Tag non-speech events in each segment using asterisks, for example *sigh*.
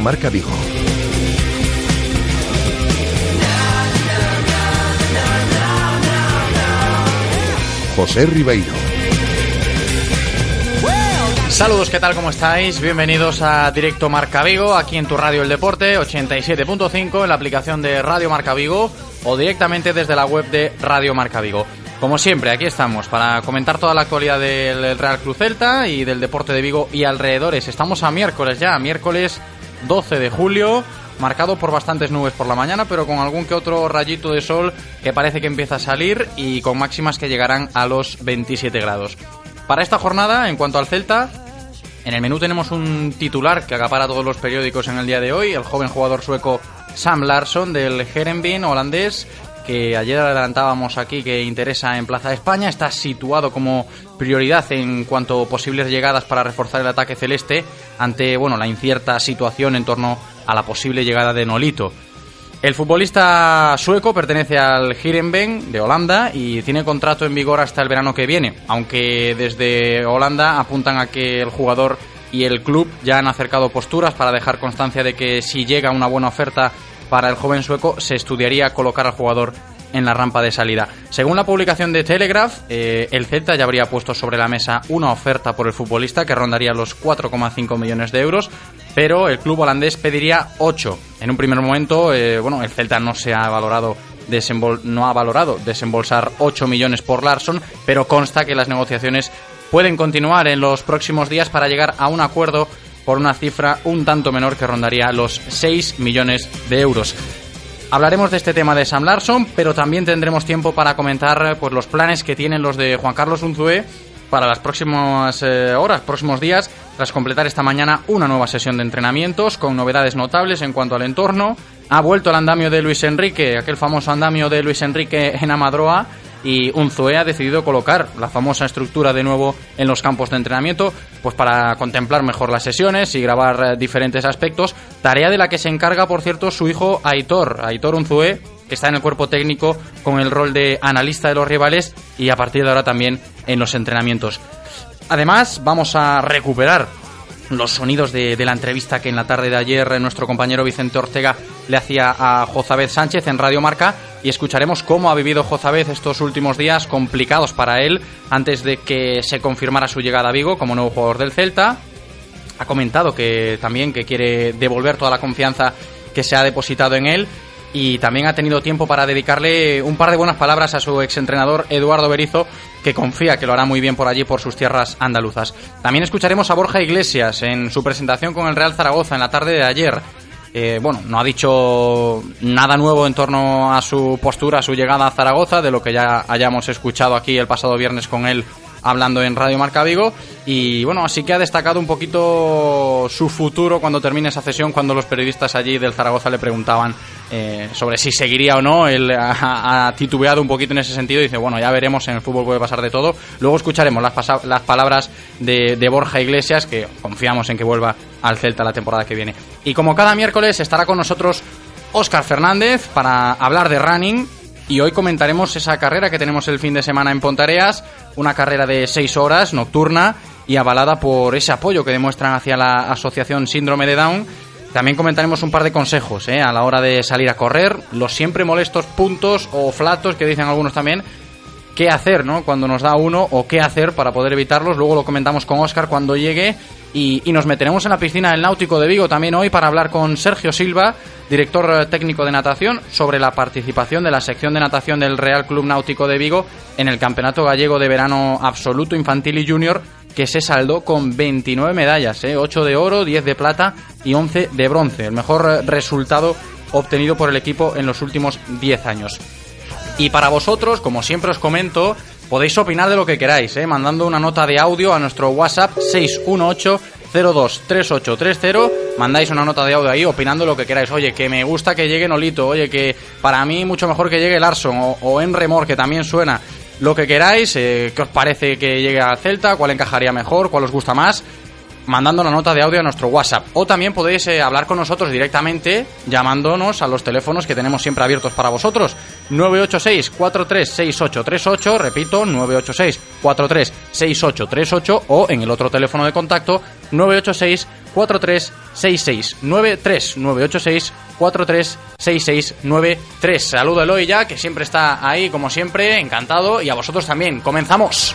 Marca Vigo. José Ribeiro. Saludos, ¿qué tal? ¿Cómo estáis? Bienvenidos a Directo Marca Vigo, aquí en tu radio El Deporte, 87.5, en la aplicación de Radio Marca Vigo o directamente desde la web de Radio Marca Vigo. Como siempre, aquí estamos para comentar toda la actualidad del Real Cruz Celta y del deporte de Vigo y alrededores. Estamos a miércoles ya, miércoles 12 de julio, marcado por bastantes nubes por la mañana, pero con algún que otro rayito de sol que parece que empieza a salir y con máximas que llegarán a los 27 grados. Para esta jornada, en cuanto al Celta, en el menú tenemos un titular que acapara todos los periódicos en el día de hoy, el joven jugador sueco Sam Larsson del Herenveen holandés, que ayer adelantábamos aquí que interesa en Plaza de España, está situado como prioridad en cuanto a posibles llegadas para reforzar el ataque celeste ante bueno, la incierta situación en torno a la posible llegada de Nolito. El futbolista sueco pertenece al Heerenveen de Holanda y tiene contrato en vigor hasta el verano que viene, aunque desde Holanda apuntan a que el jugador y el club ya han acercado posturas para dejar constancia de que si llega una buena oferta para el joven sueco se estudiaría colocar al jugador en la rampa de salida. Según la publicación de Telegraph, eh, el Celta ya habría puesto sobre la mesa una oferta por el futbolista que rondaría los 4,5 millones de euros, pero el club holandés pediría 8. En un primer momento, eh, bueno, el Celta no se ha valorado no ha valorado desembolsar 8 millones por Larson, pero consta que las negociaciones pueden continuar en los próximos días para llegar a un acuerdo por una cifra un tanto menor que rondaría los 6 millones de euros. Hablaremos de este tema de Sam Larson, pero también tendremos tiempo para comentar pues, los planes que tienen los de Juan Carlos Unzué para las próximas eh, horas, próximos días, tras completar esta mañana una nueva sesión de entrenamientos con novedades notables en cuanto al entorno. Ha vuelto el andamio de Luis Enrique, aquel famoso andamio de Luis Enrique en Amadroa, y Unzué ha decidido colocar la famosa estructura de nuevo en los campos de entrenamiento, pues para contemplar mejor las sesiones y grabar eh, diferentes aspectos, tarea de la que se encarga, por cierto, su hijo Aitor, Aitor Unzué, que está en el cuerpo técnico con el rol de analista de los rivales y a partir de ahora también en los entrenamientos. Además, vamos a recuperar los sonidos de, la entrevista que en la tarde de ayer nuestro compañero Vicente Ortega le hacía a Jozabez Sánchez en Radio Marca y escucharemos cómo ha vivido Jozabez estos últimos días complicados para él antes de que se confirmara su llegada a Vigo como nuevo jugador del Celta. Ha comentado que también que quiere devolver toda la confianza que se ha depositado en él y también ha tenido tiempo para dedicarle un par de buenas palabras a su exentrenador Eduardo Berizo, que confía que lo hará muy bien por allí, por sus tierras andaluzas. También escucharemos a Borja Iglesias en su presentación con el Real Zaragoza en la tarde de ayer. Eh, bueno, no ha dicho nada nuevo en torno a su postura, a su llegada a Zaragoza, de lo que ya hayamos escuchado aquí el pasado viernes con él hablando en Radio Marca Vigo. Y bueno, así que ha destacado un poquito su futuro cuando termine esa sesión, cuando los periodistas allí del Zaragoza le preguntaban eh, sobre si seguiría o no. Él ha, titubeado un poquito en ese sentido y dice, bueno, ya veremos, en el fútbol puede pasar de todo. Luego escucharemos las, las palabras de, de Borja Iglesias, que confiamos en que vuelva al Celta la temporada que viene. Y como cada miércoles estará con nosotros Óscar Fernández para hablar de running y hoy comentaremos esa carrera que tenemos el fin de semana en Pontareas, una carrera de seis horas, nocturna y avalada por ese apoyo que demuestran hacia la asociación Síndrome de Down. También comentaremos un par de consejos ¿eh? a la hora de salir a correr, los siempre molestos puntos o flatos que dicen algunos también, qué hacer ¿no? cuando nos da uno o qué hacer para poder evitarlos. Luego lo comentamos con Oscar cuando llegue y, nos meteremos en la piscina del Náutico de Vigo también hoy para hablar con Sergio Silva, director eh, técnico de natación, sobre la participación de la sección de natación del Real Club Náutico de Vigo en el Campeonato Gallego de Verano Absoluto Infantil y Junior, que se saldó con 29 medallas, ¿eh? 8 de oro, 10 de plata y 11 de bronce, el mejor eh, resultado obtenido por el equipo en los últimos 10 años. Y para vosotros, como siempre os comento, podéis opinar de lo que queráis, ¿eh? mandando una nota de audio a nuestro WhatsApp 618 023830 mandáis una nota de audio ahí opinando lo que queráis. Oye, que me gusta que llegue Nolito, oye, que para mí mucho mejor que llegue Larson o, o en Remor, que también suena. Lo que queráis, eh, qué os parece que llegue a Celta, cuál encajaría mejor, cuál os gusta más mandando una nota de audio a nuestro WhatsApp. O también podéis eh, hablar con nosotros directamente llamándonos a los teléfonos que tenemos siempre abiertos para vosotros. 986-436838, repito, 986-436838 o en el otro teléfono de contacto 986 436693 986 436693 Saludo a Eloy ya, que siempre está ahí como siempre, encantado, y a vosotros también. ¡Comenzamos!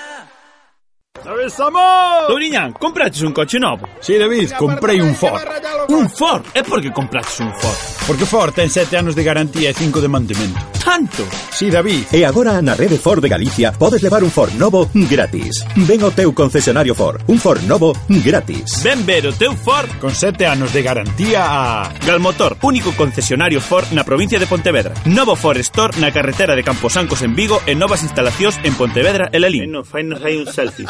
Avesamo! Doriñán, compraches un coche novo? Si, sí, David, comprei un Ford. Un Ford? É porque compraches un Ford? Porque Ford ten sete anos de garantía e cinco de mantemento. Tanto? Si, sí, David. E agora na rede Ford de Galicia podes levar un Ford novo gratis. Ven ao teu concesionario Ford. Un Ford novo gratis. Ven ver o teu Ford con sete anos de garantía a... Galmotor, único concesionario Ford na provincia de Pontevedra. Novo Ford Store na carretera de Camposancos en Vigo e novas instalacións en Pontevedra e Lelín. No, fai un selfie.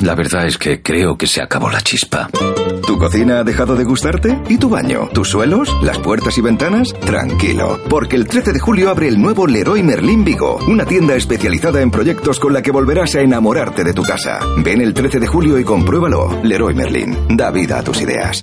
La verdad es que creo que se acabó la chispa. ¿Tu cocina ha dejado de gustarte? ¿Y tu baño? ¿Tus suelos? ¿Las puertas y ventanas? Tranquilo, porque el 13 de julio abre el nuevo Leroy Merlin Vigo, una tienda especializada en proyectos con la que volverás a enamorarte de tu casa. Ven el 13 de julio y compruébalo. Leroy Merlin, da vida a tus ideas.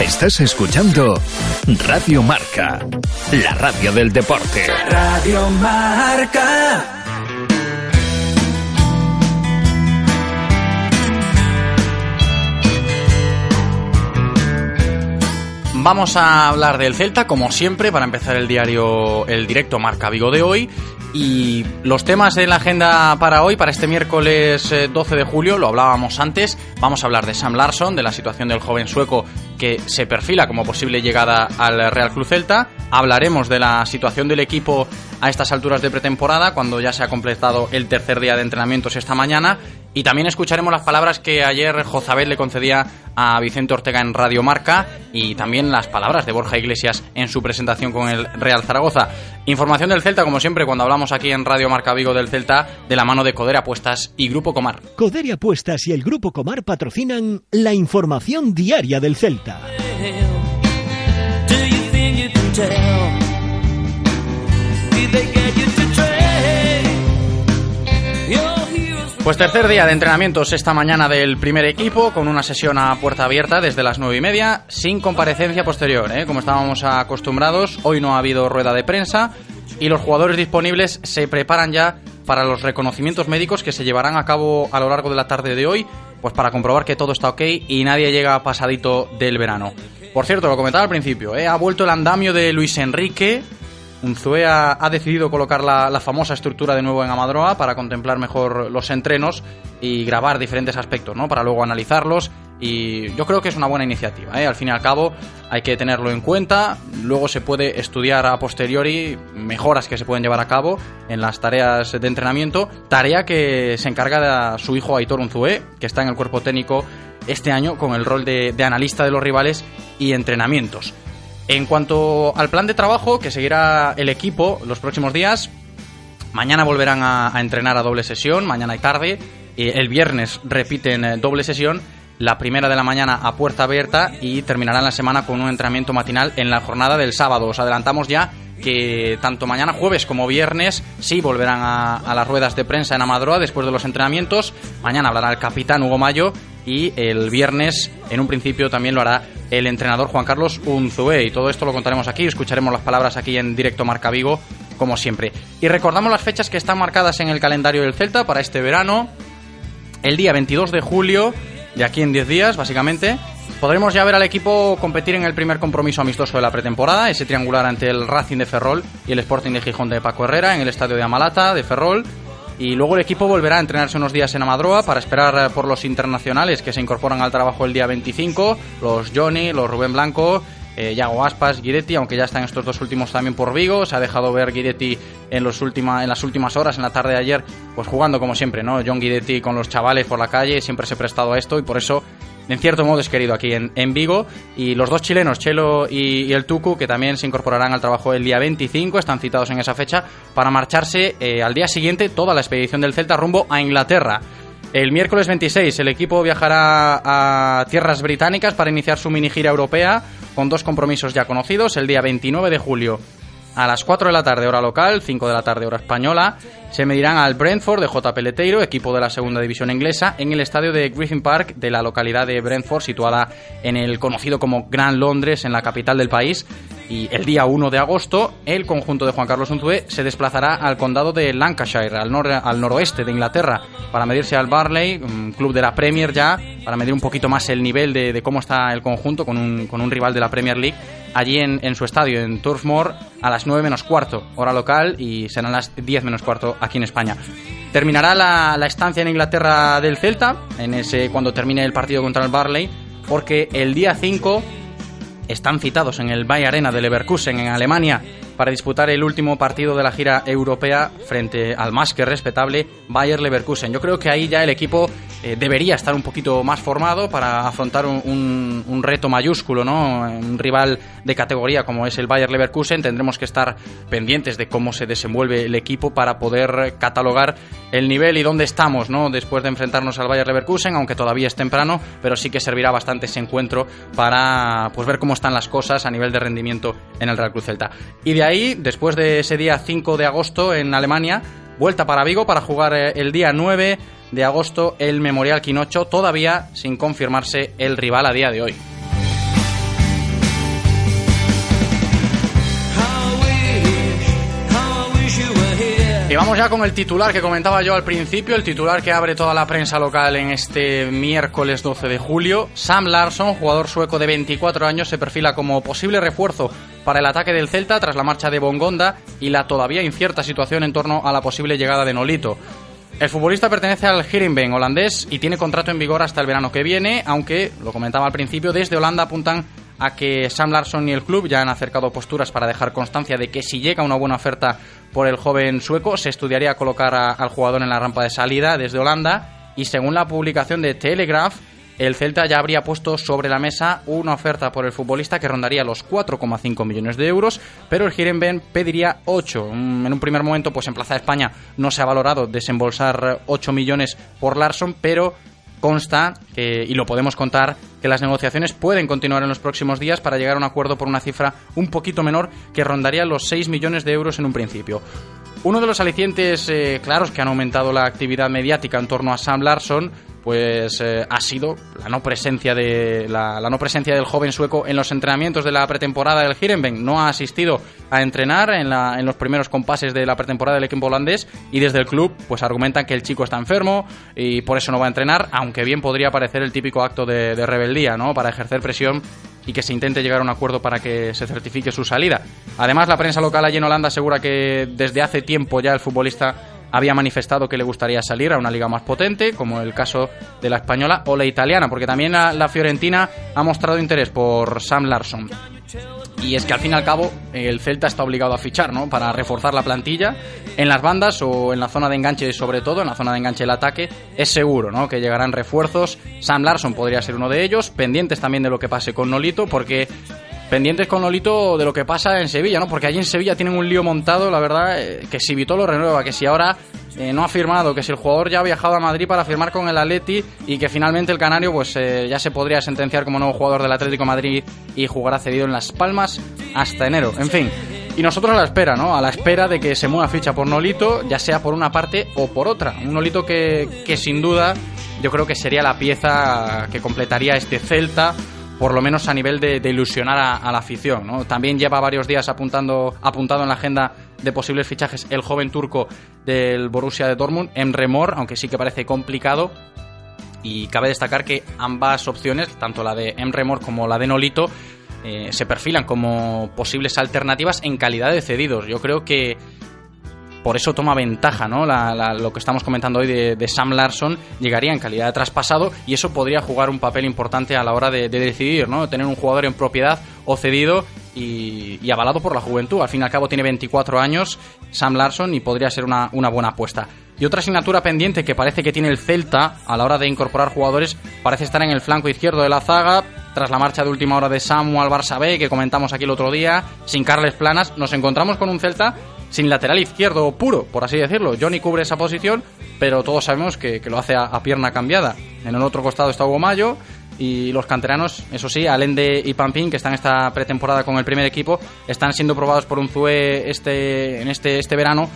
Estás escuchando Radio Marca, la radio del deporte. Radio Marca. Vamos a hablar del Celta, como siempre, para empezar el diario, el directo Marca Vigo de hoy. Y los temas en la agenda para hoy, para este miércoles eh, 12 de julio, lo hablábamos antes. Vamos a hablar de Sam Larsson, de la situación del joven sueco que se perfila como posible llegada al Real Club Celta. Hablaremos de la situación del equipo a estas alturas de pretemporada, cuando ya se ha completado el tercer día de entrenamientos esta mañana. Y también escucharemos las palabras que ayer Jozabel le concedía a Vicente Ortega en Radio Marca y también las palabras de Borja Iglesias en su presentación con el Real Zaragoza. Información del Celta, como siempre, cuando hablamos aquí en Radio Marca Vigo del Celta, de la mano de Coder Apuestas y Grupo Comar. Coder Apuestas y el Grupo Comar patrocinan la información diaria del Celta. Pues tercer día de entrenamientos esta mañana del primer equipo, con una sesión a puerta abierta desde las nueve y media, sin comparecencia posterior, ¿eh? como estábamos acostumbrados. Hoy no ha habido rueda de prensa y los jugadores disponibles se preparan ya para los reconocimientos médicos que se llevarán a cabo a lo largo de la tarde de hoy, pues para comprobar que todo está ok y nadie llega pasadito del verano. Por cierto, lo comentaba al principio, ¿eh? ha vuelto el andamio de Luis Enrique. Unzué ha, decidido colocar la, famosa estructura de nuevo en Amadroa para contemplar mejor los entrenos y grabar diferentes aspectos, ¿no? Para luego analizarlos y yo creo que es una buena iniciativa. ¿eh? Al fin y al cabo hay que tenerlo en cuenta, luego se puede estudiar a posteriori mejoras que se pueden llevar a cabo en las tareas de entrenamiento, tarea que se encarga de su hijo Aitor Unzué, que está en el cuerpo técnico este año con el rol de analista de los rivales y entrenamientos. En cuanto al plan de trabajo que seguirá el equipo los próximos días, mañana volverán a, entrenar a doble sesión, mañana y tarde, eh, el viernes repiten eh, doble sesión, la primera de la mañana a puerta abierta y terminarán la semana con un entrenamiento matinal en la jornada del sábado. Os adelantamos ya que tanto mañana jueves como viernes sí volverán a, las ruedas de prensa en Amadroa después de los entrenamientos. Mañana hablará el capitán Hugo Mayo y el viernes en un principio también lo hará el entrenador Juan Carlos Unzué y todo esto lo contaremos aquí, escucharemos las palabras aquí en directo Marca Vigo como siempre. Y recordamos las fechas que están marcadas en el calendario del Celta para este verano. El día 22 de julio, de aquí en 10 días básicamente, podremos ya ver al equipo competir en el primer compromiso amistoso de la pretemporada, ese triangular ante el Racing de Ferrol y el Sporting de Gijón de Paco Herrera en el estadio de Amalata de Ferrol. Y luego el equipo volverá a entrenarse unos días en Amadroa para esperar eh, por los internacionales que se incorporan al trabajo el día 25, los Johnny, los Rubén Blanco, eh, Yago Aspas, Guidetti, aunque ya están estos dos últimos también por Vigo. Se ha dejado ver Guidetti en, los última, en las últimas horas, en la tarde de ayer, pues jugando como siempre, ¿no? John Guidetti con los chavales por la calle, siempre se ha prestado a esto y por eso, en cierto modo, es querido aquí en, en Vigo. Y los dos chilenos, Chelo y, el Tucu, que también se incorporarán al trabajo el día 25, están citados en esa fecha, para marcharse eh, al día siguiente toda la expedición del Celta rumbo a Inglaterra. El miércoles 26 el equipo viajará a tierras británicas para iniciar su mini gira europea con dos compromisos ya conocidos. El día 29 de julio a las 4 de la tarde hora local, 5 de la tarde hora española, se medirán al Brentford de J. Peleteiro, equipo de la segunda división inglesa, en el estadio de Griffin Park de la localidad de Brentford, situada en el conocido como Gran Londres, en la capital del país. Y el día 1 de agosto, el conjunto de Juan Carlos Unzué se desplazará al condado de Lancashire, al, nor al noroeste de Inglaterra, para medirse al Barley, un club de la Premier ya, para medir un poquito más el nivel de, de cómo está el conjunto con un, con un rival de la Premier League, allí en, en su estadio, en Turf Moor, a las 9 menos cuarto, hora local, y serán las 10 menos cuarto aquí en España. Terminará la, la, estancia en Inglaterra del Celta, en ese cuando termine el partido contra el Barley, porque el día 5 están citados en el Bay Arena de Leverkusen, en Alemania, para disputar el último partido de la gira europea frente al más que respetable Bayer Leverkusen. Yo creo que ahí ya el equipo eh, debería estar un poquito más formado para afrontar un, un, un, reto mayúsculo, ¿no? Un rival de categoría como es el Bayer Leverkusen. Tendremos que estar pendientes de cómo se desenvuelve el equipo para poder catalogar el nivel y dónde estamos, ¿no? Después de enfrentarnos al Bayer Leverkusen, aunque todavía es temprano, pero sí que servirá bastante ese encuentro para pues ver cómo están las cosas a nivel de rendimiento en el Real Cruz Celta. Y de ahí, después de ese día 5 de agosto en Alemania, vuelta para Vigo para jugar el día 9 de agosto el Memorial Quinocho, todavía sin confirmarse el rival a día de hoy. Y vamos ya con el titular que comentaba yo al principio, el titular que abre toda la prensa local en este miércoles 12 de julio. Sam Larsson, jugador sueco de 24 años, se perfila como posible refuerzo para el ataque del Celta tras la marcha de Bongonda y la todavía incierta situación en torno a la posible llegada de Nolito. El futbolista pertenece al Heerenveen holandés y tiene contrato en vigor hasta el verano que viene, aunque, lo comentaba al principio, desde Holanda apuntan a que Sam Larsson y el club ya han acercado posturas para dejar constancia de que si llega una buena oferta por el joven sueco, se estudiaría colocar al jugador en la rampa de salida desde Holanda y según la publicación de Telegraph, el Celta ya habría puesto sobre la mesa una oferta por el futbolista que rondaría los 4,5 millones de euros, pero el Heerenveen pediría 8. En un primer momento, pues en Plaza de España no se ha valorado desembolsar 8 millones por Larsson, pero consta, y lo podemos contar, que las negociaciones pueden continuar en los próximos días para llegar a un acuerdo por una cifra un poquito menor que rondaría los 6 millones de euros en un principio. Uno de los alicientes eh, claros que han aumentado la actividad mediática en torno a Sam Larsson pues eh, ha sido la no presencia de la, la, no presencia del joven sueco en los entrenamientos de la pretemporada del Heerenveen. No ha asistido a entrenar en, la, en los primeros compases de la pretemporada del equipo holandés y desde el club pues argumentan que el chico está enfermo y por eso no va a entrenar, aunque bien podría parecer el típico acto de, de rebeldía, ¿no? Para ejercer presión y que se intente llegar a un acuerdo para que se certifique su salida. Además, la prensa local allí en Holanda asegura que desde hace tiempo ya el futbolista había manifestado que le gustaría salir a una liga más potente, como el caso de la española o la italiana, porque también la, Fiorentina ha mostrado interés por Sam Larsson. Y es que al fin y al cabo el Celta está obligado a fichar, ¿no? Para reforzar la plantilla en las bandas o en la zona de enganche, sobre todo en la zona de enganche del ataque, es seguro, ¿no? Que llegarán refuerzos. Sam Larson podría ser uno de ellos, pendientes también de lo que pase con Nolito, porque pendientes con Nolito de lo que pasa en Sevilla, ¿no? Porque allí en Sevilla tienen un lío montado, la verdad, eh, que si Vito lo renueva, que si ahora eh, no ha firmado, que si el jugador ya ha viajado a Madrid para firmar con el Atleti y que finalmente el Canario pues eh, ya se podría sentenciar como nuevo jugador del Atlético Madrid y jugará cedido en Las Palmas hasta enero. En fin, y nosotros a la espera, ¿no? A la espera de que se mueva ficha por Nolito, ya sea por una parte o por otra. Un Nolito que, que sin duda yo creo que sería la pieza que completaría este Celta por lo menos a nivel de, ilusionar a, la afición. También lleva varios días apuntando, apuntado en la agenda de posibles fichajes el joven turco del Borussia de Dortmund, Emre Mor, aunque sí que parece complicado. Y cabe destacar que ambas opciones, tanto la de Emre Mor como la de Nolito, eh, se perfilan como posibles alternativas en calidad de cedidos. Yo creo que por eso toma ventaja, ¿no? Lo que estamos comentando hoy de, de, Sam Larson llegaría en calidad de traspasado y eso podría jugar un papel importante a la hora de, de decidir, ¿no? Tener un jugador en propiedad o cedido y, avalado por la juventud. Al fin y al cabo tiene 24 años Sam Larson y podría ser una, buena apuesta. Y otra asignatura pendiente que parece que tiene el Celta a la hora de incorporar jugadores parece estar en el flanco izquierdo de la zaga. Tras la marcha de última hora de Samuel Barça B, que comentamos aquí el otro día, sin Carles Planas, nos encontramos con un Celta sin lateral izquierdo puro, por así decirlo. Johnny cubre esa posición, pero todos sabemos que, que lo hace a, pierna cambiada. En el otro costado está Hugo Mayo y los canteranos, eso sí, Alende y Pampín, que están esta pretemporada con el primer equipo, están siendo probados por un ZUE este, en este, este verano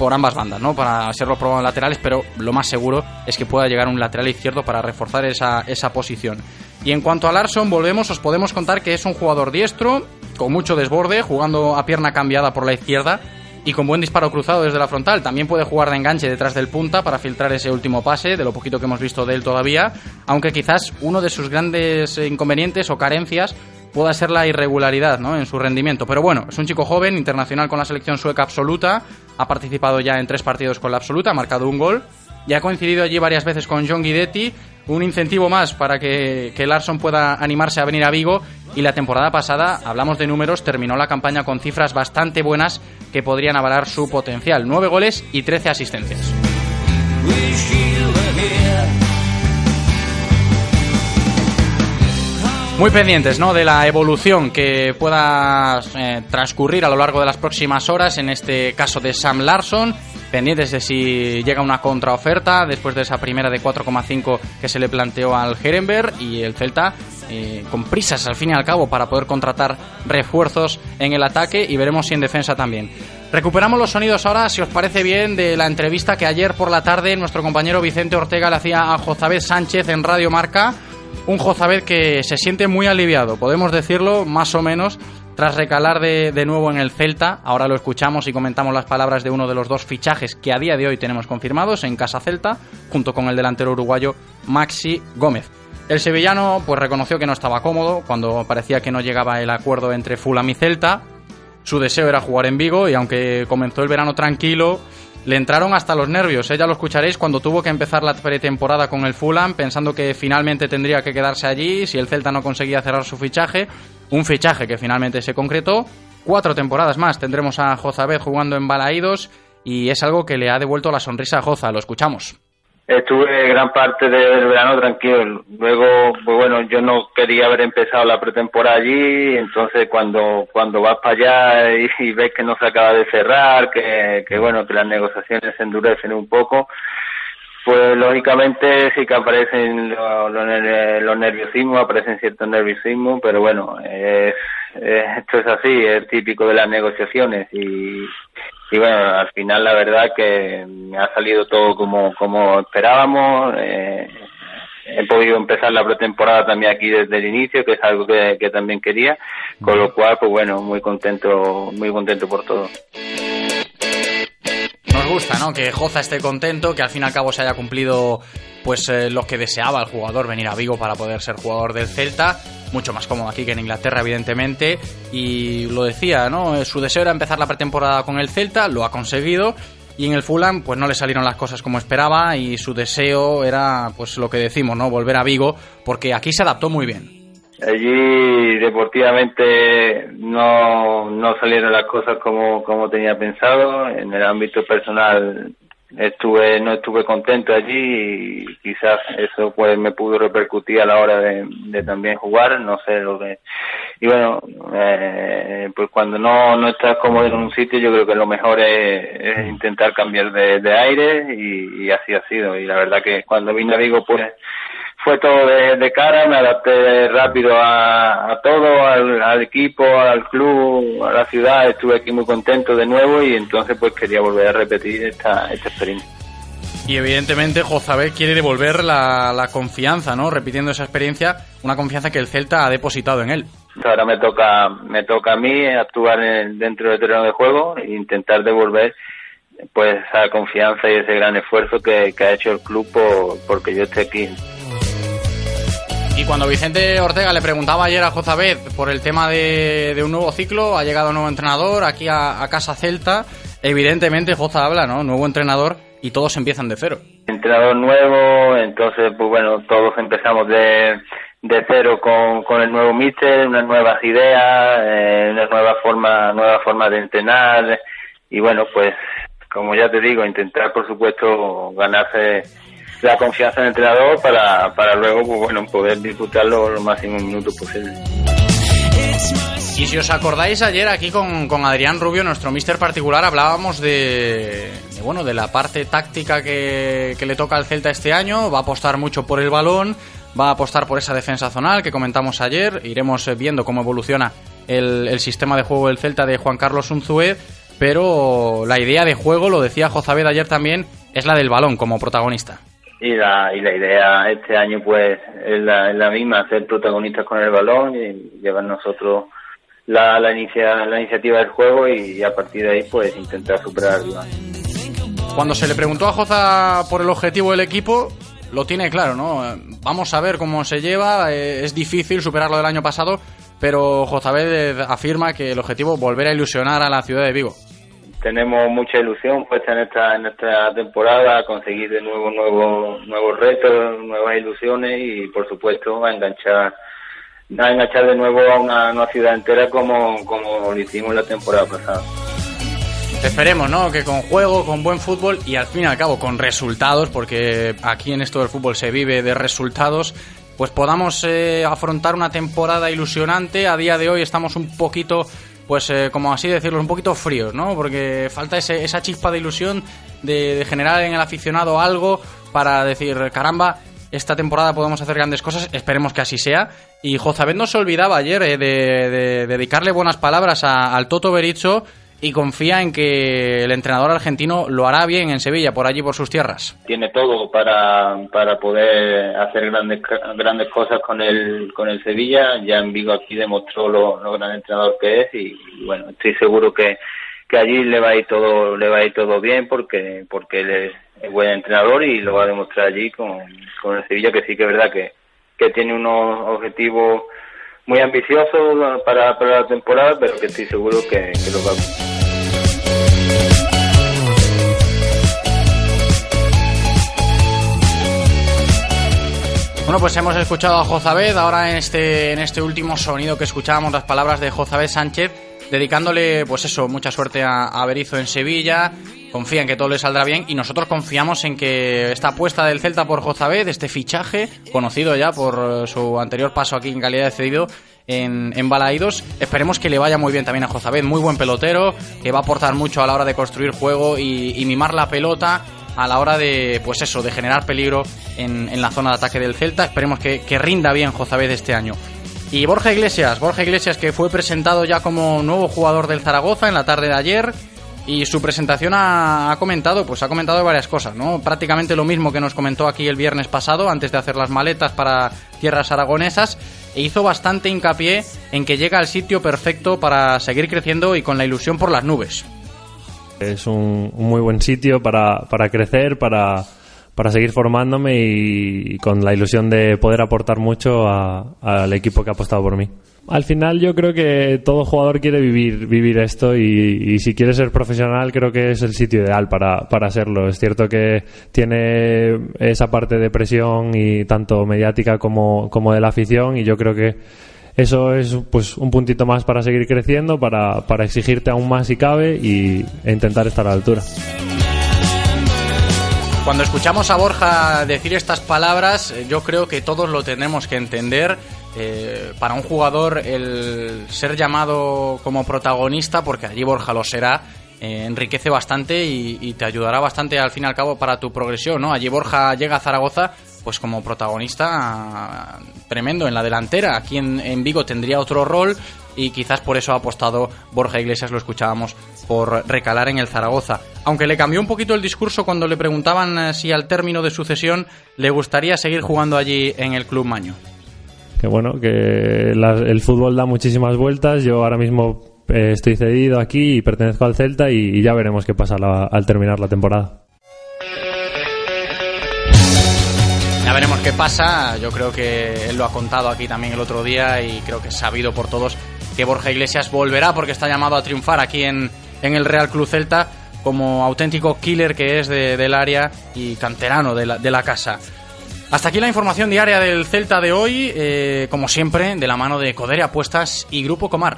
por ambas bandas, ¿no? Para ser los probados laterales, pero lo más seguro es que pueda llegar un lateral izquierdo para reforzar esa, esa posición. Y en cuanto a Larson, volvemos, os podemos contar que es un jugador diestro, con mucho desborde, jugando a pierna cambiada por la izquierda y con buen disparo cruzado desde la frontal. También puede jugar de enganche detrás del punta para filtrar ese último pase, de lo poquito que hemos visto de él todavía, aunque quizás uno de sus grandes inconvenientes o carencias pueda ser la irregularidad ¿no? en su rendimiento. Pero bueno, es un chico joven, internacional con la selección sueca absoluta, ha participado ya en tres partidos con la absoluta, ha marcado un gol y ha coincidido allí varias veces con John Guidetti, un incentivo más para que, que Larson pueda animarse a venir a Vigo y la temporada pasada, hablamos de números, terminó la campaña con cifras bastante buenas que podrían avalar su potencial. Nueve goles y 13 asistencias. Muy pendientes ¿no? de la evolución que pueda eh, transcurrir a lo largo de las próximas horas, en este caso de Sam Larson, pendientes de si llega una contraoferta después de esa primera de 4,5 que se le planteó al Herenberg y el Celta eh, con prisas al fin y al cabo para poder contratar refuerzos en el ataque y veremos si en defensa también. Recuperamos los sonidos ahora, si os parece bien, de la entrevista que ayer por la tarde nuestro compañero Vicente Ortega le hacía a Jozabed Sánchez en Radio Marca. Un Jozabed que se siente muy aliviado, podemos decirlo más o menos, tras recalar de, de, nuevo en el Celta. Ahora lo escuchamos y comentamos las palabras de uno de los dos fichajes que a día de hoy tenemos confirmados en Casa Celta, junto con el delantero uruguayo Maxi Gómez. El sevillano pues reconoció que no estaba cómodo cuando parecía que no llegaba el acuerdo entre Fulham y Celta. Su deseo era jugar en Vigo y aunque comenzó el verano tranquilo, le entraron hasta los nervios. ¿eh? Ya lo escucharéis cuando tuvo que empezar la pretemporada con el Fulham, pensando que finalmente tendría que quedarse allí si el Celta no conseguía cerrar su fichaje. Un fichaje que finalmente se concretó. Cuatro temporadas más tendremos a Jozabed jugando en Balaídos y es algo que le ha devuelto la sonrisa a Joza. Lo escuchamos. Estuve gran parte del verano tranquilo. Luego, pues bueno, yo no quería haber empezado la pretemporada allí, entonces cuando cuando vas para allá y, ves que no se acaba de cerrar, que, bueno, que las negociaciones se endurecen un poco, pues lógicamente sí que aparecen los, nerviosismos, aparecen ciertos nerviosismos, pero bueno, es, es, esto es así, es típico de las negociaciones y, y bueno, al final la verdad que ha salido todo como, como esperábamos. Eh, he podido empezar la pretemporada también aquí desde el inicio, que es algo que, que también quería, con lo cual, pues bueno, muy contento, muy contento por todo nos gusta, ¿no? Que Joza esté contento, que al fin y al cabo se haya cumplido pues eh, lo que deseaba el jugador, venir a Vigo para poder ser jugador del Celta, mucho más cómodo aquí que en Inglaterra, evidentemente, y lo decía, ¿no? Su deseo era empezar la pretemporada con el Celta, lo ha conseguido, y en el Fulham pues no le salieron las cosas como esperaba y su deseo era pues lo que decimos, ¿no? Volver a Vigo porque aquí se adaptó muy bien. Allí deportivamente no, no salieron las cosas como, como tenía pensado. En el ámbito personal estuve no estuve contento allí y quizás eso pues me pudo repercutir a la hora de, de también jugar no sé lo que y bueno eh, pues cuando no no estás cómodo en un sitio yo creo que lo mejor es, es intentar cambiar de, de aire y, y, así ha sido y la verdad que cuando vine a Vigo pues fue todo de, cara, me adapté rápido a, a todo, al, al, equipo, al club, a la ciudad, estuve aquí muy contento de nuevo y entonces pues quería volver a repetir esta, esta experiencia. Y evidentemente Jozabel quiere devolver la, la, confianza, ¿no? Repitiendo esa experiencia, una confianza que el Celta ha depositado en él. Ahora me toca, me toca a mí actuar en, dentro del terreno de juego e intentar devolver pues esa confianza y ese gran esfuerzo que, que ha hecho el club por, porque yo esté aquí. Y cuando Vicente Ortega le preguntaba ayer a Jozabed por el tema de, un nuevo ciclo, ha llegado un nuevo entrenador aquí a, a Casa Celta. Evidentemente Joza habla, ¿no? Nuevo entrenador y todos empiezan de cero. Entrenador nuevo, entonces, pues bueno, todos empezamos de, de cero con, con el nuevo míster, unas nuevas ideas, eh, una nueva forma, nueva forma de entrenar y bueno, pues como ya te digo, intentar por supuesto ganarse la confianza del entrenador para, para luego pues, bueno poder disfrutarlo los máximos minutos posibles. Y si os acordáis ayer aquí con, con Adrián Rubio, nuestro mister particular, hablábamos de, de, bueno de la parte táctica que, que le toca al Celta este año, va a apostar mucho por el balón, va a apostar por esa defensa zonal que comentamos ayer, iremos viendo cómo evoluciona el, el sistema de juego del Celta de Juan Carlos Unzué, pero la idea de juego, lo decía Jozabed ayer también, es la del balón como protagonista y la, y la idea este año pues es la, es la misma, ser protagonistas con el balón y llevar nosotros la, la, inicia, la iniciativa del juego y, a partir de ahí pues intentar superar. Cuando se le preguntó a Joza por el objetivo del equipo, lo tiene claro, ¿no? Vamos a ver cómo se lleva, es difícil superarlo del año pasado, pero Jozabed afirma que el objetivo es volver a ilusionar a la ciudad de Vigo tenemos mucha ilusión puesta en esta en esta temporada conseguir de nuevo nuevos nuevos retos nuevas ilusiones y por supuesto a enganchar a enganchar de nuevo a una, una ciudad entera como, como lo hicimos la temporada pasada Esperemos, ¿no? Que con juego, con buen fútbol y al fin y al cabo con resultados, porque aquí en esto del fútbol se vive de resultados, pues podamos eh, afrontar una temporada ilusionante. A día de hoy estamos un poquito pues eh, como así decirlo, un poquito fríos, ¿no? Porque falta ese, esa chispa de ilusión de, de, generar en el aficionado algo para decir, caramba, esta temporada podemos hacer grandes cosas, esperemos que así sea. Y Jozabet no se olvidaba ayer eh, de, de, dedicarle buenas palabras a, al Toto Bericho y confía en que el entrenador argentino lo hará bien en Sevilla, por allí, por sus tierras. Tiene todo para, para poder hacer grandes grandes cosas con el con el Sevilla. Ya en Vigo aquí demostró lo, lo gran entrenador que es y, bueno, estoy seguro que, que allí le va a ir todo le va a ir todo bien porque porque él es, es buen entrenador y lo va a demostrar allí con, con el Sevilla que sí que es verdad que, que tiene unos objetivos muy ambicioso para, para la temporada, pero que estoy seguro que, lo va a Bueno, pues hemos escuchado a Jozabed, ahora en este, en este último sonido que escuchábamos las palabras de Jozabed Sánchez, dedicándole, pues eso, mucha suerte a, a en Sevilla, confía en que todo le saldrá bien y nosotros confiamos en que esta apuesta del Celta por Jozabed, este fichaje, conocido ya por su anterior paso aquí en calidad de cedido, en, en Balaídos. Esperemos que le vaya muy bien también a Jozabed, muy buen pelotero, que va a aportar mucho a la hora de construir juego y, y mimar la pelota a la hora de, pues eso, de generar peligro en, en la zona de ataque del Celta. Esperemos que, que rinda bien Jozabed este año. Y Borja Iglesias, Borja Iglesias que fue presentado ya como nuevo jugador del Zaragoza en la tarde de ayer y su presentación ha, comentado, pues ha comentado varias cosas, ¿no? Prácticamente lo mismo que nos comentó aquí el viernes pasado, antes de hacer las maletas para tierras aragonesas, e hizo bastante hincapié en que llega al sitio perfecto para seguir creciendo y con la ilusión por las nubes. Es un, un muy buen sitio para, para crecer, para, para seguir formándome y con la ilusión de poder aportar mucho al equipo que ha apostado por mí. Al final yo creo que todo jugador quiere vivir, vivir esto y, y si quiere ser profesional creo que es el sitio ideal para, para serlo. Es cierto que tiene esa parte de presión y tanto mediática como, como de la afición y yo creo que eso es pues un puntito más para seguir creciendo, para, para exigirte aún más si cabe y, e intentar estar a la altura. Cuando escuchamos a Borja decir estas palabras, eh, yo creo que todos lo tenemos que entender. Eh, para un jugador el ser llamado como protagonista, porque allí Borja lo será, eh, enriquece bastante y, te ayudará bastante al fin y al cabo para tu progresión, ¿no? Allí Borja llega a Zaragoza pues como protagonista tremendo en la delantera. Aquí en, Vigo tendría otro rol y quizás por eso ha apostado Borja Iglesias, lo escuchábamos, por recalar en el Zaragoza. Aunque le cambió un poquito el discurso cuando le preguntaban eh, si al término de sucesión le gustaría seguir jugando allí en el Club Maño. Que bueno, que la, el fútbol da muchísimas vueltas. Yo ahora mismo eh, estoy cedido aquí y pertenezco al Celta y, y ya veremos qué pasa la, al terminar la temporada. Ya veremos qué pasa. Yo creo que él lo ha contado aquí también el otro día y creo que es sabido por todos que Borja Iglesias volverá porque está llamado a triunfar aquí en, en el Real Club Celta como auténtico killer que es de, del área y canterano de la, de la casa. Hasta aquí la información diaria del Celta de hoy, eh, como siempre, de la mano de Codere Apuestas y Grupo Comar.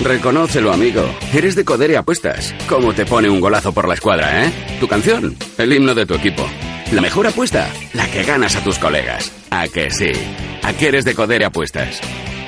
Reconócelo, amigo. Eres de Codere Apuestas. ¿Cómo te pone un golazo por la escuadra, eh? Tu canción, el himno de tu equipo. La mejor apuesta, la que ganas a tus colegas. ¿A que sí? ¿A que eres de Codere Apuestas?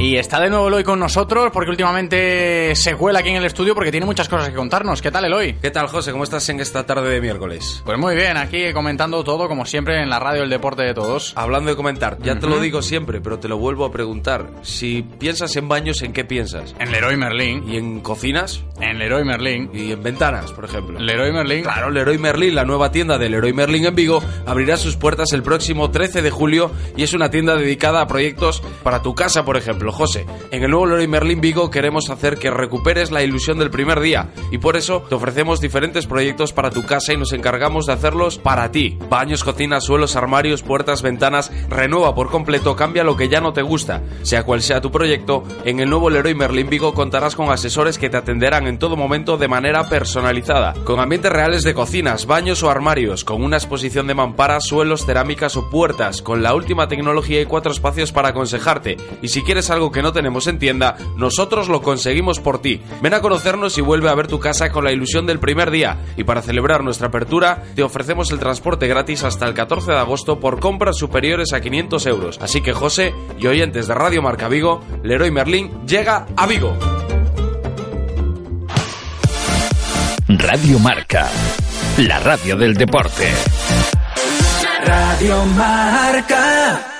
Y está de nuevo Eloy con nosotros porque últimamente se cuela aquí en el estudio porque tiene muchas cosas que contarnos. ¿Qué tal Eloy? ¿Qué tal José? ¿Cómo estás en esta tarde de miércoles? Pues muy bien, aquí comentando todo como siempre en la radio El Deporte de Todos. Hablando de comentar, ya uh -huh. te lo digo siempre, pero te lo vuelvo a preguntar. Si piensas en baños ¿en qué piensas? En Leroy Merlin. ¿Y en cocinas? En Leroy Merlin. ¿Y en ventanas, por ejemplo? Leroy Merlin. Claro, Leroy Merlin, la nueva tienda de Leroy Merlin en Vigo, abrirá sus puertas el próximo 13 de julio y es una tienda dedicada a proyectos para tu casa, por ejemplo. José, en el nuevo Leroy Merlin Vigo queremos hacer que recuperes la ilusión del primer día y por eso te ofrecemos diferentes proyectos para tu casa y nos encargamos de hacerlos para ti. Baños, cocinas, suelos, armarios, puertas, ventanas, renueva por completo, cambia lo que ya no te gusta. Sea cual sea tu proyecto, en el nuevo Leroy Merlin Vigo contarás con asesores que te atenderán en todo momento de manera personalizada, con ambientes reales de cocinas, baños o armarios, con una exposición de mamparas, suelos, cerámicas o puertas, con la última tecnología y cuatro espacios para aconsejarte. Y si quieres algo que no tenemos en tienda, nosotros lo conseguimos por ti. Ven a conocernos y vuelve a ver tu casa con la ilusión del primer día. Y para celebrar nuestra apertura, te ofrecemos el transporte gratis hasta el 14 de agosto por compras superiores a 500 euros. Así que José y oyentes de Radio Marca Vigo, Leroy Merlin llega a Vigo. Radio Marca, la radio del deporte. Radio Marca.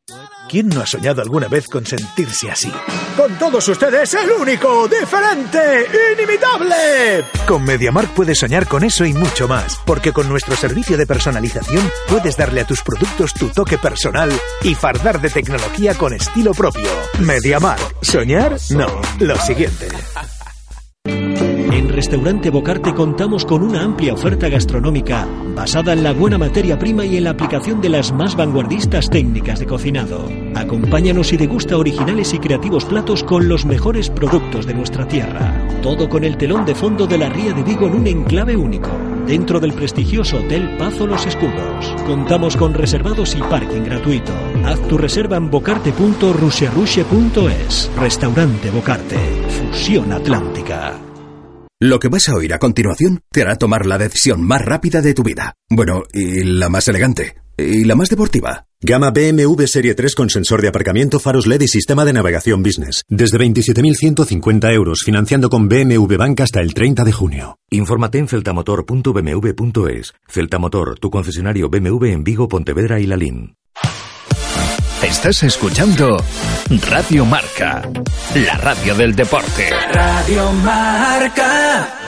¿Quién no ha soñado alguna vez con sentirse así? Con todos ustedes, el único, diferente, inimitable. Con MediaMark puedes soñar con eso y mucho más, porque con nuestro servicio de personalización puedes darle a tus productos tu toque personal y fardar de tecnología con estilo propio. MediaMark. ¿Soñar? No. Lo siguiente. En Restaurante Bocarte contamos con una amplia oferta gastronómica basada en la buena materia prima y en la aplicación de las más vanguardistas técnicas de cocinado. Acompáñanos y degusta originales y creativos platos con los mejores productos de nuestra tierra. Todo con el telón de fondo de la Ría de Vigo en un enclave único. Dentro del prestigioso Hotel Pazo Los Escudos. Contamos con reservados y parking gratuito. Haz tu reserva en bocarte.rusherushe.es. Restaurante Bocarte. Fusión Atlántica. Lo que vas a oír a continuación te hará tomar la decisión más rápida de tu vida. Bueno, y la más elegante. Y la más deportiva. Gama BMW Serie 3 con sensor de aparcamiento, faros LED y sistema de navegación business. Desde 27.150 euros, financiando con BMW Bank hasta el 30 de junio. Infórmate en celtamotor.bmw.es. Celtamotor, tu concesionario BMW en Vigo, Pontevedra y Lalín. Estás escuchando Radio Marca, la radio del deporte. Radio Marca.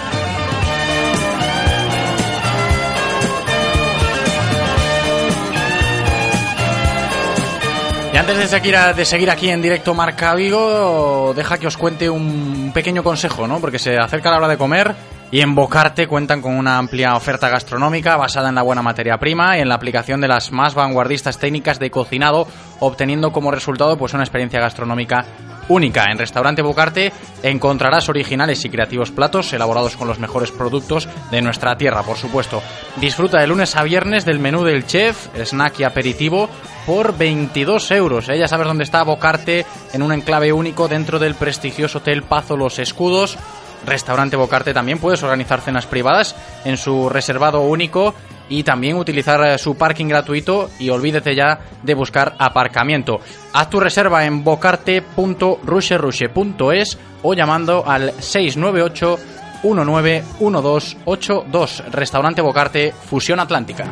Antes de seguir, aquí en directo Marca Vigo, deja que os cuente un pequeño consejo, ¿no? Porque se acerca la hora de comer y en Bocarte cuentan con una amplia oferta gastronómica basada en la buena materia prima y en la aplicación de las más vanguardistas técnicas de cocinado, obteniendo como resultado pues una experiencia gastronómica única. En Restaurante Bocarte encontrarás originales y creativos platos elaborados con los mejores productos de nuestra tierra, por supuesto. Disfruta de lunes a viernes del menú del chef, snack y aperitivo por 22 euros. ¿eh? Ya sabes dónde está Bocarte, en un enclave único dentro del prestigioso Hotel Pazo Los Escudos. Restaurante Bocarte también puedes organizar cenas privadas en su reservado único y también utilizar eh, su parking gratuito y olvídate ya de buscar aparcamiento. Haz tu reserva en bocarte.rusherushe.es o llamando al 698 191282 Restaurante Bocarte Fusión Atlántica.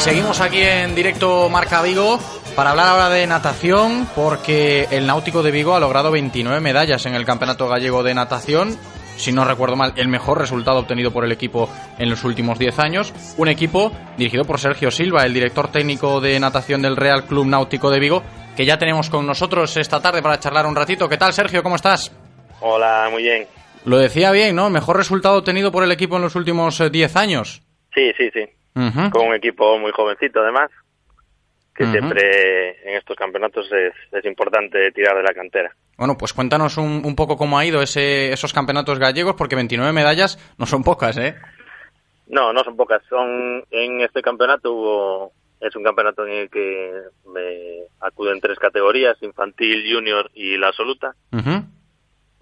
Y seguimos aquí en directo Marca Vigo para hablar ahora de natación, porque el Náutico de Vigo ha logrado 29 medallas en el Campeonato Gallego de Natación. Si no recuerdo mal, el mejor resultado obtenido por el equipo en los últimos 10 años. Un equipo dirigido por Sergio Silva, el director técnico de natación del Real Club Náutico de Vigo, que ya tenemos con nosotros esta tarde para charlar un ratito. ¿Qué tal, Sergio? ¿Cómo estás? Hola, muy bien. Lo decía bien, ¿no? Mejor resultado obtenido por el equipo en los últimos 10 años. Sí, sí, sí. Con un equipo muy jovencito, además, que siempre en estos campeonatos es, es importante tirar de la cantera. Bueno, pues cuéntanos un, un poco cómo ha ido ese, esos campeonatos gallegos, porque 29 medallas no son pocas, ¿eh? No, no son pocas. Son en este campeonato hubo es un campeonato en el que me acuden tres categorías: infantil, junior y la absoluta.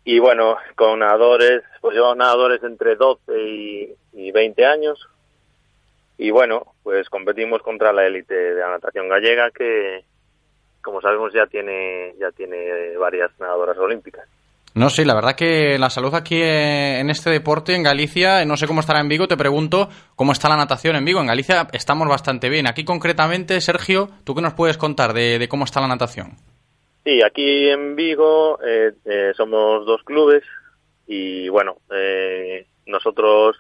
Y bueno, con nadadores, pues yo nadadores entre 12 y, y 20 años. Y bueno, pues competimos contra la élite de la natación gallega que, como sabemos, ya tiene ya tiene varias nadadoras olímpicas. No, sí, la verdad que la salud aquí en este deporte, en Galicia, no sé cómo estará en Vigo, te pregunto cómo está la natación en Vigo. En Galicia estamos bastante bien. Aquí concretamente, Sergio, ¿tú qué nos puedes contar de, de cómo está la natación? Sí, aquí en Vigo eh, eh, somos dos clubes y bueno, eh, nosotros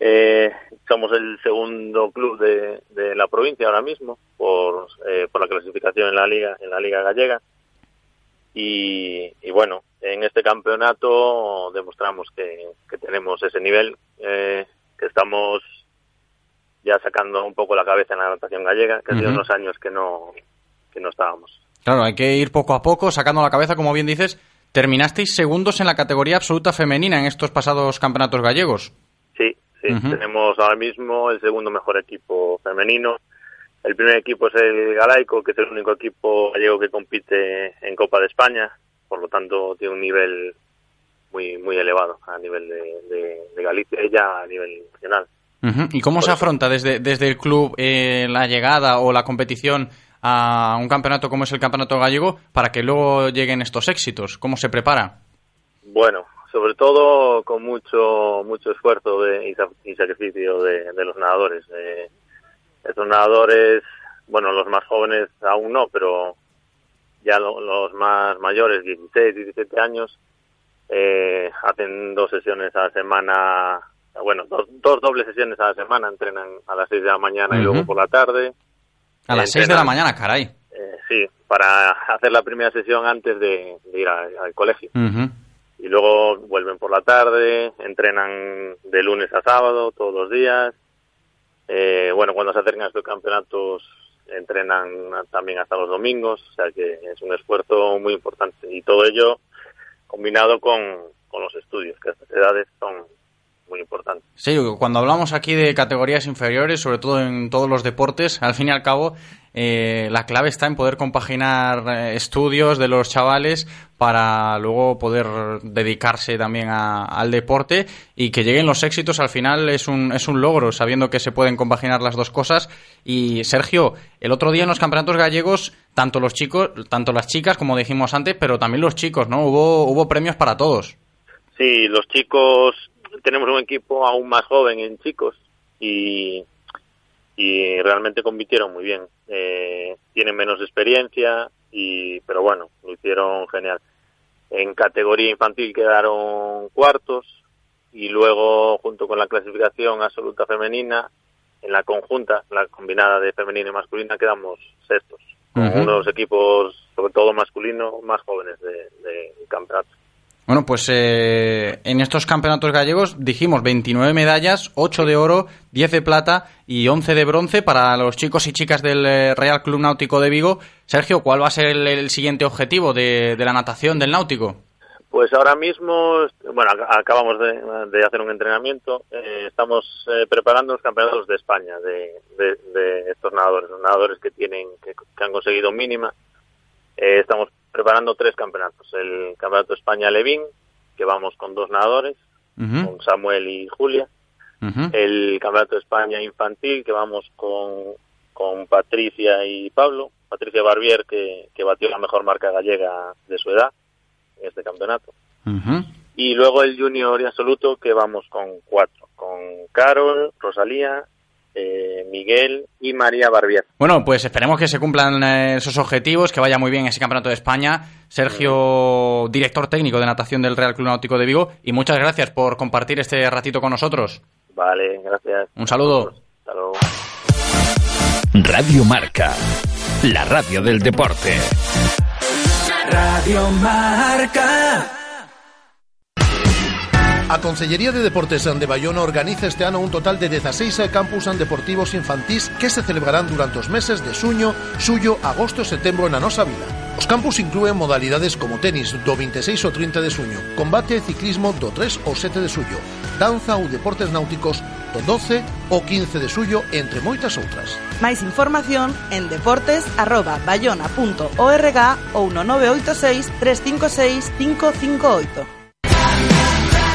eh, somos el segundo club de, de la provincia ahora mismo por, eh, por la clasificación en la liga en la liga gallega y, y bueno, en este campeonato demostramos que, que tenemos ese nivel, eh, que estamos ya sacando un poco la cabeza en la natación gallega, que hace Ujú. unos años que no que no estábamos. Claro, hay que ir poco a poco, sacando la cabeza, como bien dices. Terminasteis segundos en la categoría absoluta femenina en estos pasados campeonatos gallegos. Sí, sí. Tenemos ahora mismo el segundo mejor equipo femenino. El primer equipo es el Galaico, que es el único equipo gallego que compite en Copa de España. Por lo tanto, tiene un nivel muy muy elevado a nivel de, de- de Galicia y ya a nivel nacional. ¿Y cómo se afronta desde, desde el club eh, la llegada o la competición a un campeonato como es el Campeonato Gallego para que luego lleguen estos éxitos? ¿Cómo se prepara? Bueno, sobre todo con mucho mucho esfuerzo de- y, sa- y sacrificio de, de los nadadores. Eh, estos nadadores, bueno, los más jóvenes aún no, pero ya lo- los más mayores, 16, 17 años, eh, hacen dos sesiones a la semana, bueno, dos, dos dobles sesiones a la semana, entrenan a las 6 de la mañana y luego por la tarde. A las 6 de la mañana, caray. eh, sí, para hacer la primera sesión antes de, de ir a- al colegio Ujú. Y luego vuelven por la tarde, entrenan de lunes a sábado todos los días. Eh, bueno, cuando se acercan estos campeonatos entrenan también hasta los domingos, o sea que es un esfuerzo muy importante y todo ello combinado con, con los estudios, que a estas edades son, muy importante. Sí, cuando hablamos aquí de categorías inferiores, sobre todo en todos los deportes, al fin y al cabo, eh, la clave está en poder compaginar eh, estudios de los chavales para luego poder dedicarse también a- al deporte y que lleguen los éxitos al final es un, es un logro, sabiendo que se pueden compaginar las dos cosas. Y Sergio, el otro día en los campeonatos gallegos, tanto los chicos, tanto las chicas, como dijimos antes, pero también los chicos, ¿no? Hubo, hubo premios para todos. Sí, los chicos, tenemos un equipo aún más joven en chicos y, y realmente compitieron muy bien. Eh, tienen menos experiencia, y pero bueno, lo hicieron genial. En categoría infantil quedaron cuartos y luego junto con la clasificación absoluta femenina, en la conjunta, la combinada de femenina y masculina, quedamos sextos. Con Ujú. uno de los equipos, sobre todo masculino, más jóvenes del de, del campeonato. Bueno, pues eh, en estos campeonatos gallegos dijimos 29 medallas, 8 de oro, 10 de plata y 11 de bronce para los chicos y chicas del eh, Real Club Náutico de Vigo. Sergio, ¿cuál va a ser el, siguiente objetivo de, la natación del Náutico? Pues ahora mismo, bueno, ac- acabamos de, hacer un entrenamiento. eh, estamos eh, preparando los campeonatos de España de, de- de estos nadadores, los nadadores que tienen que, que han conseguido mínima. Eh, estamos preparando tres campeonatos: el campeonato España Levín, que vamos con dos nadadores, con Samuel y Julia. El campeonato de España infantil, que vamos con, con Patricia y Pablo. Patricia Barbier, que, que batió la mejor marca gallega de su edad en este campeonato. Y luego el junior y absoluto, que vamos con cuatro, con Carol, Rosalía, eh, Miguel y María Barbier. Bueno, pues esperemos que se cumplan eh, esos objetivos, que vaya muy bien ese campeonato de España. Sergio, director técnico de natación del Real Club Náutico de Vigo, y muchas gracias por compartir este ratito con nosotros. Vale, gracias. Un saludo. Hasta luego. Radio Marca, la radio del deporte. Radio Marca. A Consellería de Deportes de Bayona organiza este ano un total de 16 campus deportivos infantís que se celebrarán durante os meses de suño, suyo, agosto e setembro na nosa vila. Os campus incluen modalidades como tenis do 26 ao 30 de suño, combate e ciclismo do 3 ao 7 de suyo, danza ou deportes náuticos do 12 ao 15 de suyo, entre moitas outras. Máis información en deportes@bayona.org ou no 986 356 558.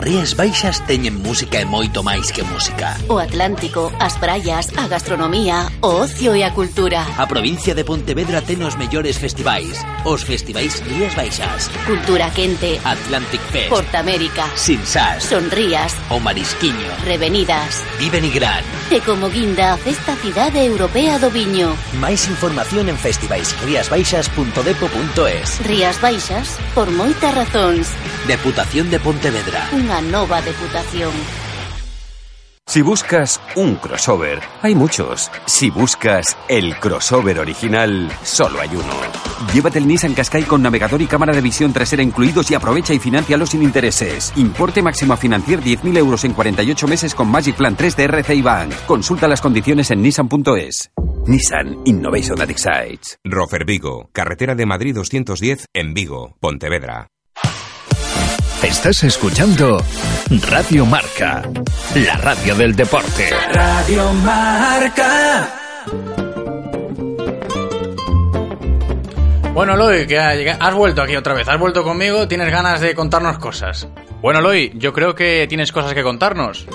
Rías Baixas teñen música e moito máis que música. O Atlántico, as praias, a gastronomía, o ocio e a cultura. A provincia de Pontevedra ten os mellores festivais. Os festivais Rías Baixas. Cultura Quente. Atlantic Fest. Portamérica. Sinsas. Sonrías. O Marisquiño. Revenidas. Viven y Gran. E como guinda a Festa Cidade Europea do Viño. Máis información en festivaisriasbaixas.depo.es Rías Baixas, por moitas razóns. Deputación de Pontevedra. Unha nova deputación. Si buscas un crossover, hay muchos. Si buscas el crossover original, solo hay uno. Llévate el Nissan Qashqai con navegador y cámara de visión trasera incluidos y aprovecha y financialo sin intereses. Importe máximo a financiar 10.000 euros en 48 meses con Magic Plan 3 de RCI Bank. Consulta las condiciones en nissan.es. Nissan Innovation that excites. Rofer Vigo, carretera de Madrid 210 en Vigo, Pontevedra. Estás escuchando Radio Marca, la radio del deporte. Radio Marca. Bueno, Loy, que has vuelto aquí otra vez, has vuelto conmigo, tienes ganas de contarnos cosas. Bueno, Loy, yo creo que tienes cosas que contarnos.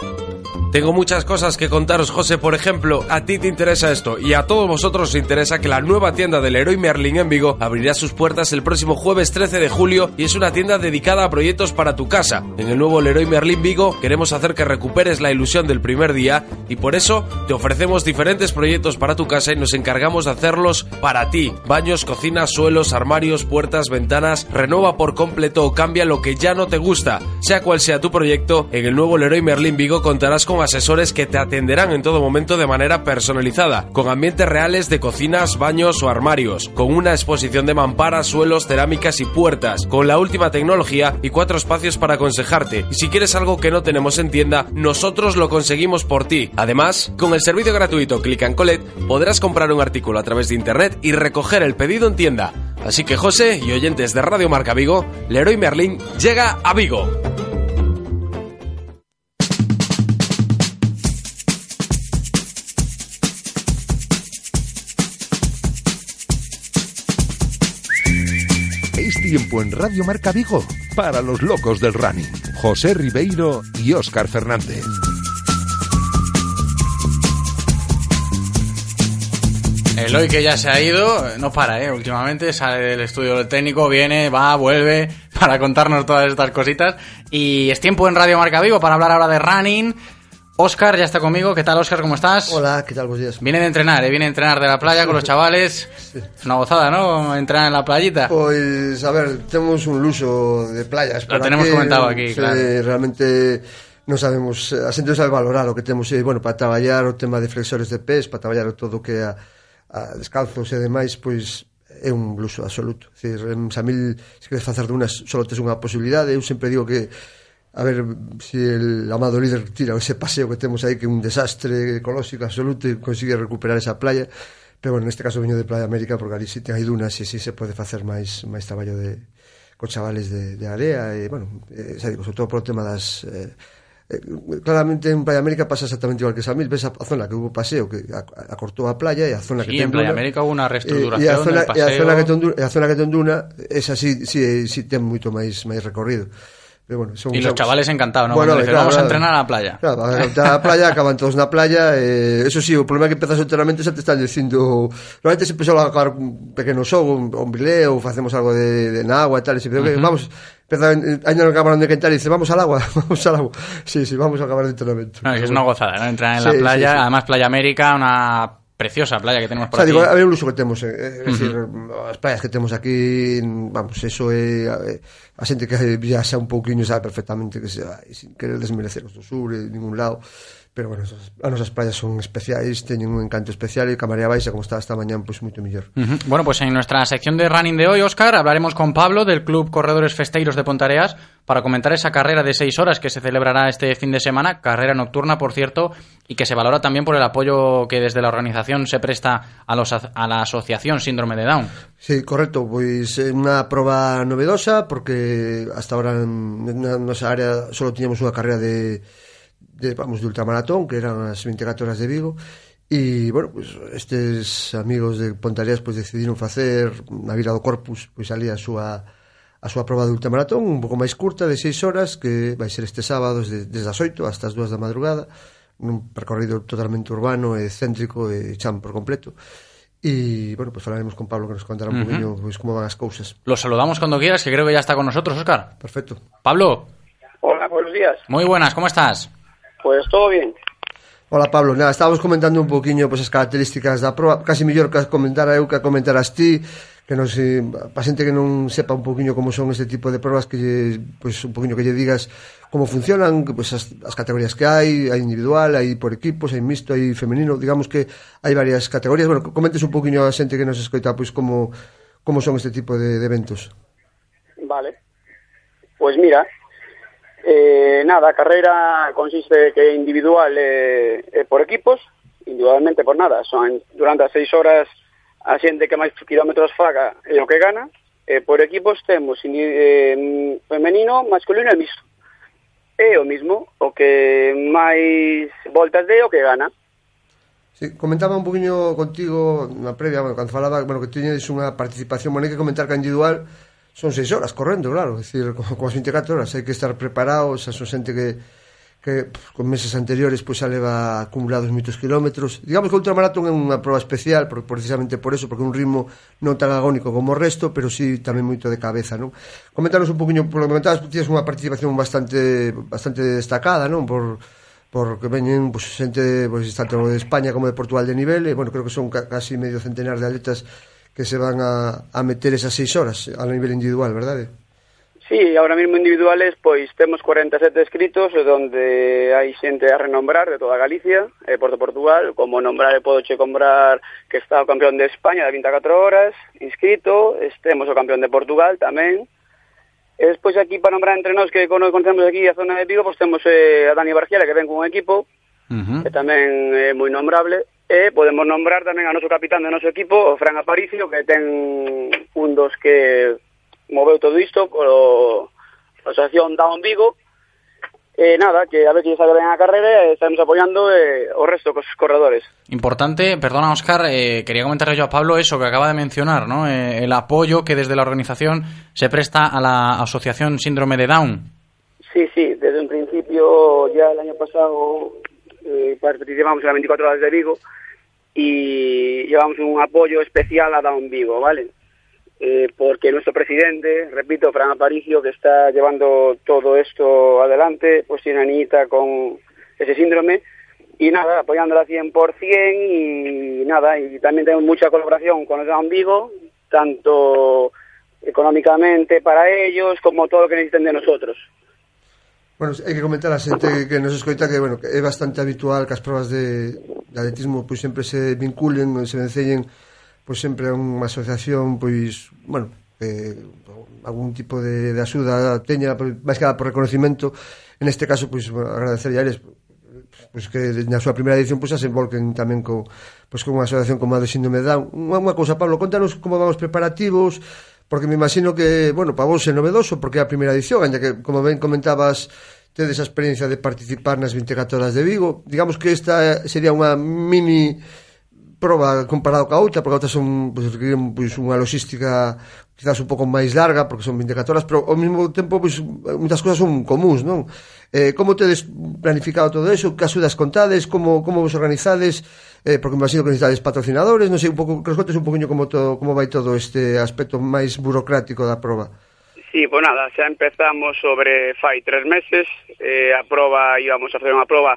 Tengo muchas cosas que contaros, José. Por ejemplo, a ti te interesa esto y a todos vosotros os interesa que la nueva tienda del Leroy Merlin en Vigo abrirá sus puertas el próximo jueves 13 de julio y es una tienda dedicada a proyectos para tu casa. En el nuevo Leroy Merlin Vigo queremos hacer que recuperes la ilusión del primer día y por eso te ofrecemos diferentes proyectos para tu casa y nos encargamos de hacerlos para ti. Baños, cocinas, suelos, armarios, puertas, ventanas. Renueva por completo o cambia lo que ya no te gusta. Sea cual sea tu proyecto, en el nuevo Leroy Merlin Vigo contarás con asesores que te atenderán en todo momento de manera personalizada, con ambientes reales de cocinas, baños o armarios, con una exposición de mamparas, suelos, cerámicas y puertas, con la última tecnología y cuatro espacios para aconsejarte. Y si quieres algo que no tenemos en tienda, nosotros lo conseguimos por ti. Además, con el servicio gratuito Click and Collect podrás comprar un artículo a través de internet y recoger el pedido en tienda. Así que José y oyentes de Radio Marca Vigo, Leroy Merlin llega a Vigo. Tiempo en Radio Marca Vigo para los locos del running. José Ribeiro y Óscar Fernández. Eloy que ya se ha ido, no para, ¿eh? Últimamente sale del estudio del técnico, viene, va, vuelve *laughs* para contarnos todas estas cositas. Y es tiempo en Radio Marca Vigo para hablar ahora de running. Óscar ya está conmigo. ¿Qué tal, Óscar? ¿Cómo estás? Hola, ¿qué tal? Buenos días. Viene de entrenar, ¿eh? viene de entrenar de la playa con los chavales. Es una gozada, ¿no? Entrenar en la playita. Pues, a ver, tenemos un luso de playas. Lo tenemos comentado aquí, se, claro. Realmente non sabemos, eh, a xente non sabe valorar o que temos. E, eh, bueno, para traballar o tema de flexores de pés, para traballar todo o que a, a descalzos e demais, pois é un luso absoluto. Dicir, decir, en Samil, se queres facer de unas, só tes unha posibilidade. Eu eh, sempre digo que a ver se si el amado líder tira ese paseo que temos aí que é un desastre ecolóxico absoluto e consigue recuperar esa playa pero bueno, neste caso veño de Playa América porque ali si ten hai dunas e si se pode facer máis máis traballo de con chavales de, de area e bueno, eh, xa digo, sobre todo por o tema das eh, eh, claramente en Playa América pasa exactamente igual que Samil, ves a, a zona que hubo paseo que acortou a, playa e a zona sí, que ten en Playa duna, América hubo unha reestruturación eh, e a zona, del paseo. E a zona que ten duna, a zona que ten duna esa si, si, si ten moito máis máis recorrido. Pero bueno, son, Y los son- chavales encantados, ¿no? Bueno, Cuando dicen, claro, vamos a entrenar a la playa. Claro, van a entrar a la playa, acaban todos na playa eh, Eso sí, o problema é que empezas o entrenamento xa te están dicindo Normalmente sempre solo acabar un pequeno xogo, un, bileo Facemos algo de, de na agua e tal e sempre, Ujú. Vamos, empezar, ainda non acabaron de quentar e dice Vamos al agua, *laughs* vamos al agua Sí, sí, vamos a acabar de entrenamento No, es una gozada, ¿no? Entrenar en Sí, la playa. sí, sí. Además, Playa América, una preciosa playa que tenemos O por sea, aquí. digo, a ver o luso que temos, eh, é Ujú. dicir, as playas que temos aquí, vamos, eso é eh, a xente que viaxa un pouquiño sabe perfectamente que se vai sin querer desmerecer os do sur e ningún lado, pero bueno, as nosas playas son especiais, teñen un encanto especial e Camaría Baixa, como está esta mañán, pois moito mellor. Ujú. Bueno, pues en nuestra sección de running de hoy, Oscar, hablaremos con Pablo del Club Corredores Festeiros de Pontareas para comentar esa carrera de seis horas que se celebrará este fin de semana, carrera nocturna, por cierto, y que se valora también por el apoyo que desde la organización se presta a, los, a la asociación Síndrome de Down. Sí, correcto, pois é unha proba novedosa porque hasta ahora en- nosa área só tiñamos unha carrera de, de vamos de ultramaratón, que eran as 24 horas de Vigo e, bueno, pues, estes amigos de Pontareas pues, decidiron facer na Vila do Corpus pois ali a a súa proba de ultramaratón un pouco máis curta de 6 horas que vai ser este sábado desde, desde as 8 hasta as 2 da madrugada un percorrido totalmente urbano e céntrico e chan por completo E, bueno, pues falaremos con Pablo que nos contará un uh -huh. pues, como van as cousas. Lo saludamos cuando quieras, que creo que ya está con nosotros, Óscar. Perfecto. Pablo. Hola, buenos días. Muy buenas, ¿cómo estás? Pues todo bien. Hola Pablo, nada, estábamos comentando un poquinho pois, pues, as características da proa, casi mellor que comentara eu que comentaras ti, que non se, pa xente que non sepa un poquinho como son este tipo de probas que lle, pois, pues, un poquinho que lle digas como funcionan, que, pois, pues, as, as categorías que hai, hai individual, hai por equipos, hai mixto, hai femenino, digamos que hai varias categorías. Bueno, comentes un poquinho a xente que nos escoita pois como como son este tipo de, de eventos. Vale. Pois mira, Eh, nada, a carreira consiste que é individual e, eh, eh, por equipos, individualmente por nada, son durante as seis horas a xente que máis kilómetros faga é o que gana, e por equipos temos eh, femenino, masculino e mixto. É o mismo, o que máis voltas de o que gana. Sí, comentaba un poquinho contigo na previa, bueno, cando falaba, bueno, que tiñes unha participación, bueno, hai que comentar que individual son seis horas correndo, claro, decir, con, con as 24 horas hai que estar preparado, xa son xente que que pues, con meses anteriores pois pues, xa leva acumulados moitos kilómetros. Digamos que o ultramaratón é unha proba especial por, precisamente por eso, porque é un ritmo non tan agónico como o resto, pero sí tamén moito de cabeza, non? Comentaros un poquinho polo que comentabas, tienes unha participación bastante bastante destacada, non? Por porque veñen pues, xente pues, tanto de España como de Portugal de nivel, e, bueno, creo que son ca casi medio centenar de atletas que se van a, a meter esas seis horas a nivel individual, verdade? Sí, ahora mismo individuales pois temos 47 escritos onde hai xente a renombrar de toda Galicia eh, e Porto Portugal, como nombrar e podo che comprar que está o campeón de España de 24 horas, inscrito, estemos o campeón de Portugal tamén, E despois aquí para nombrar entre nós que conocemos aquí a zona de Vigo, pois temos eh, a Dani Bargiela que ven con un equipo, uh -huh. que tamén é moi nombrable, e podemos nombrar tamén a noso capitán do noso equipo, o Fran Aparicio, que ten un dos que moveu todo isto a Asociación Down Vigo e nada, que a ver que ben a carrera e estamos apoiando eh, o resto cos corredores. Importante, perdona Óscar, eh, quería comentarle yo a Pablo eso que acaba de mencionar, ¿no? Eh, el apoyo que desde la organización se presta a la Asociación Síndrome de Down. Sí, sí, desde un principio, ya el año pasado eh, participamos en las 24 horas de Vigo y llevamos un apoyo especial a Down Vigo, ¿vale? eh, porque nuestro presidente, repito, Fran Aparicio, que está llevando todo esto adelante, pues tiene una niñita con ese síndrome y nada, apoyándola 100% y nada, y también tenemos mucha colaboración con el Gran Vigo, tanto económicamente para ellos como todo lo que necesiten de nosotros. Bueno, hai que comentar a xente que nos escoita que, bueno, que é bastante habitual que as probas de, de atletismo pois sempre se vinculen, se vencellen pois sempre a unha asociación pois, bueno, eh, algún tipo de, de axuda teña, pois, máis que nada por reconocimento. En este caso, pois, agradecer a eles pois que na súa primeira edición pois se envolquen tamén co, pois, con unha asociación como a de síndrome de Down. Unha, unha cousa, Pablo, contanos como van os preparativos porque me imagino que, bueno, para vos é novedoso porque é a primeira edición, aña que, como ben comentabas, tedes a experiencia de participar nas 24 horas de Vigo. Digamos que esta sería unha mini proba comparado ca outra, porque a outra son, pois, pues, pois, pues, unha logística quizás un pouco máis larga, porque son 24 horas, pero ao mesmo tempo, pois, moitas cousas son comuns, non? Eh, como tedes planificado todo eso? Que axudas contades? Como, como vos organizades? Eh, porque me imagino que necesitades patrocinadores, non sei, un pouco, que os contes un poquinho como, todo, como vai todo este aspecto máis burocrático da proba. Sí, pues nada, xa empezamos sobre fai tres meses, eh, a proba, íbamos a facer unha proba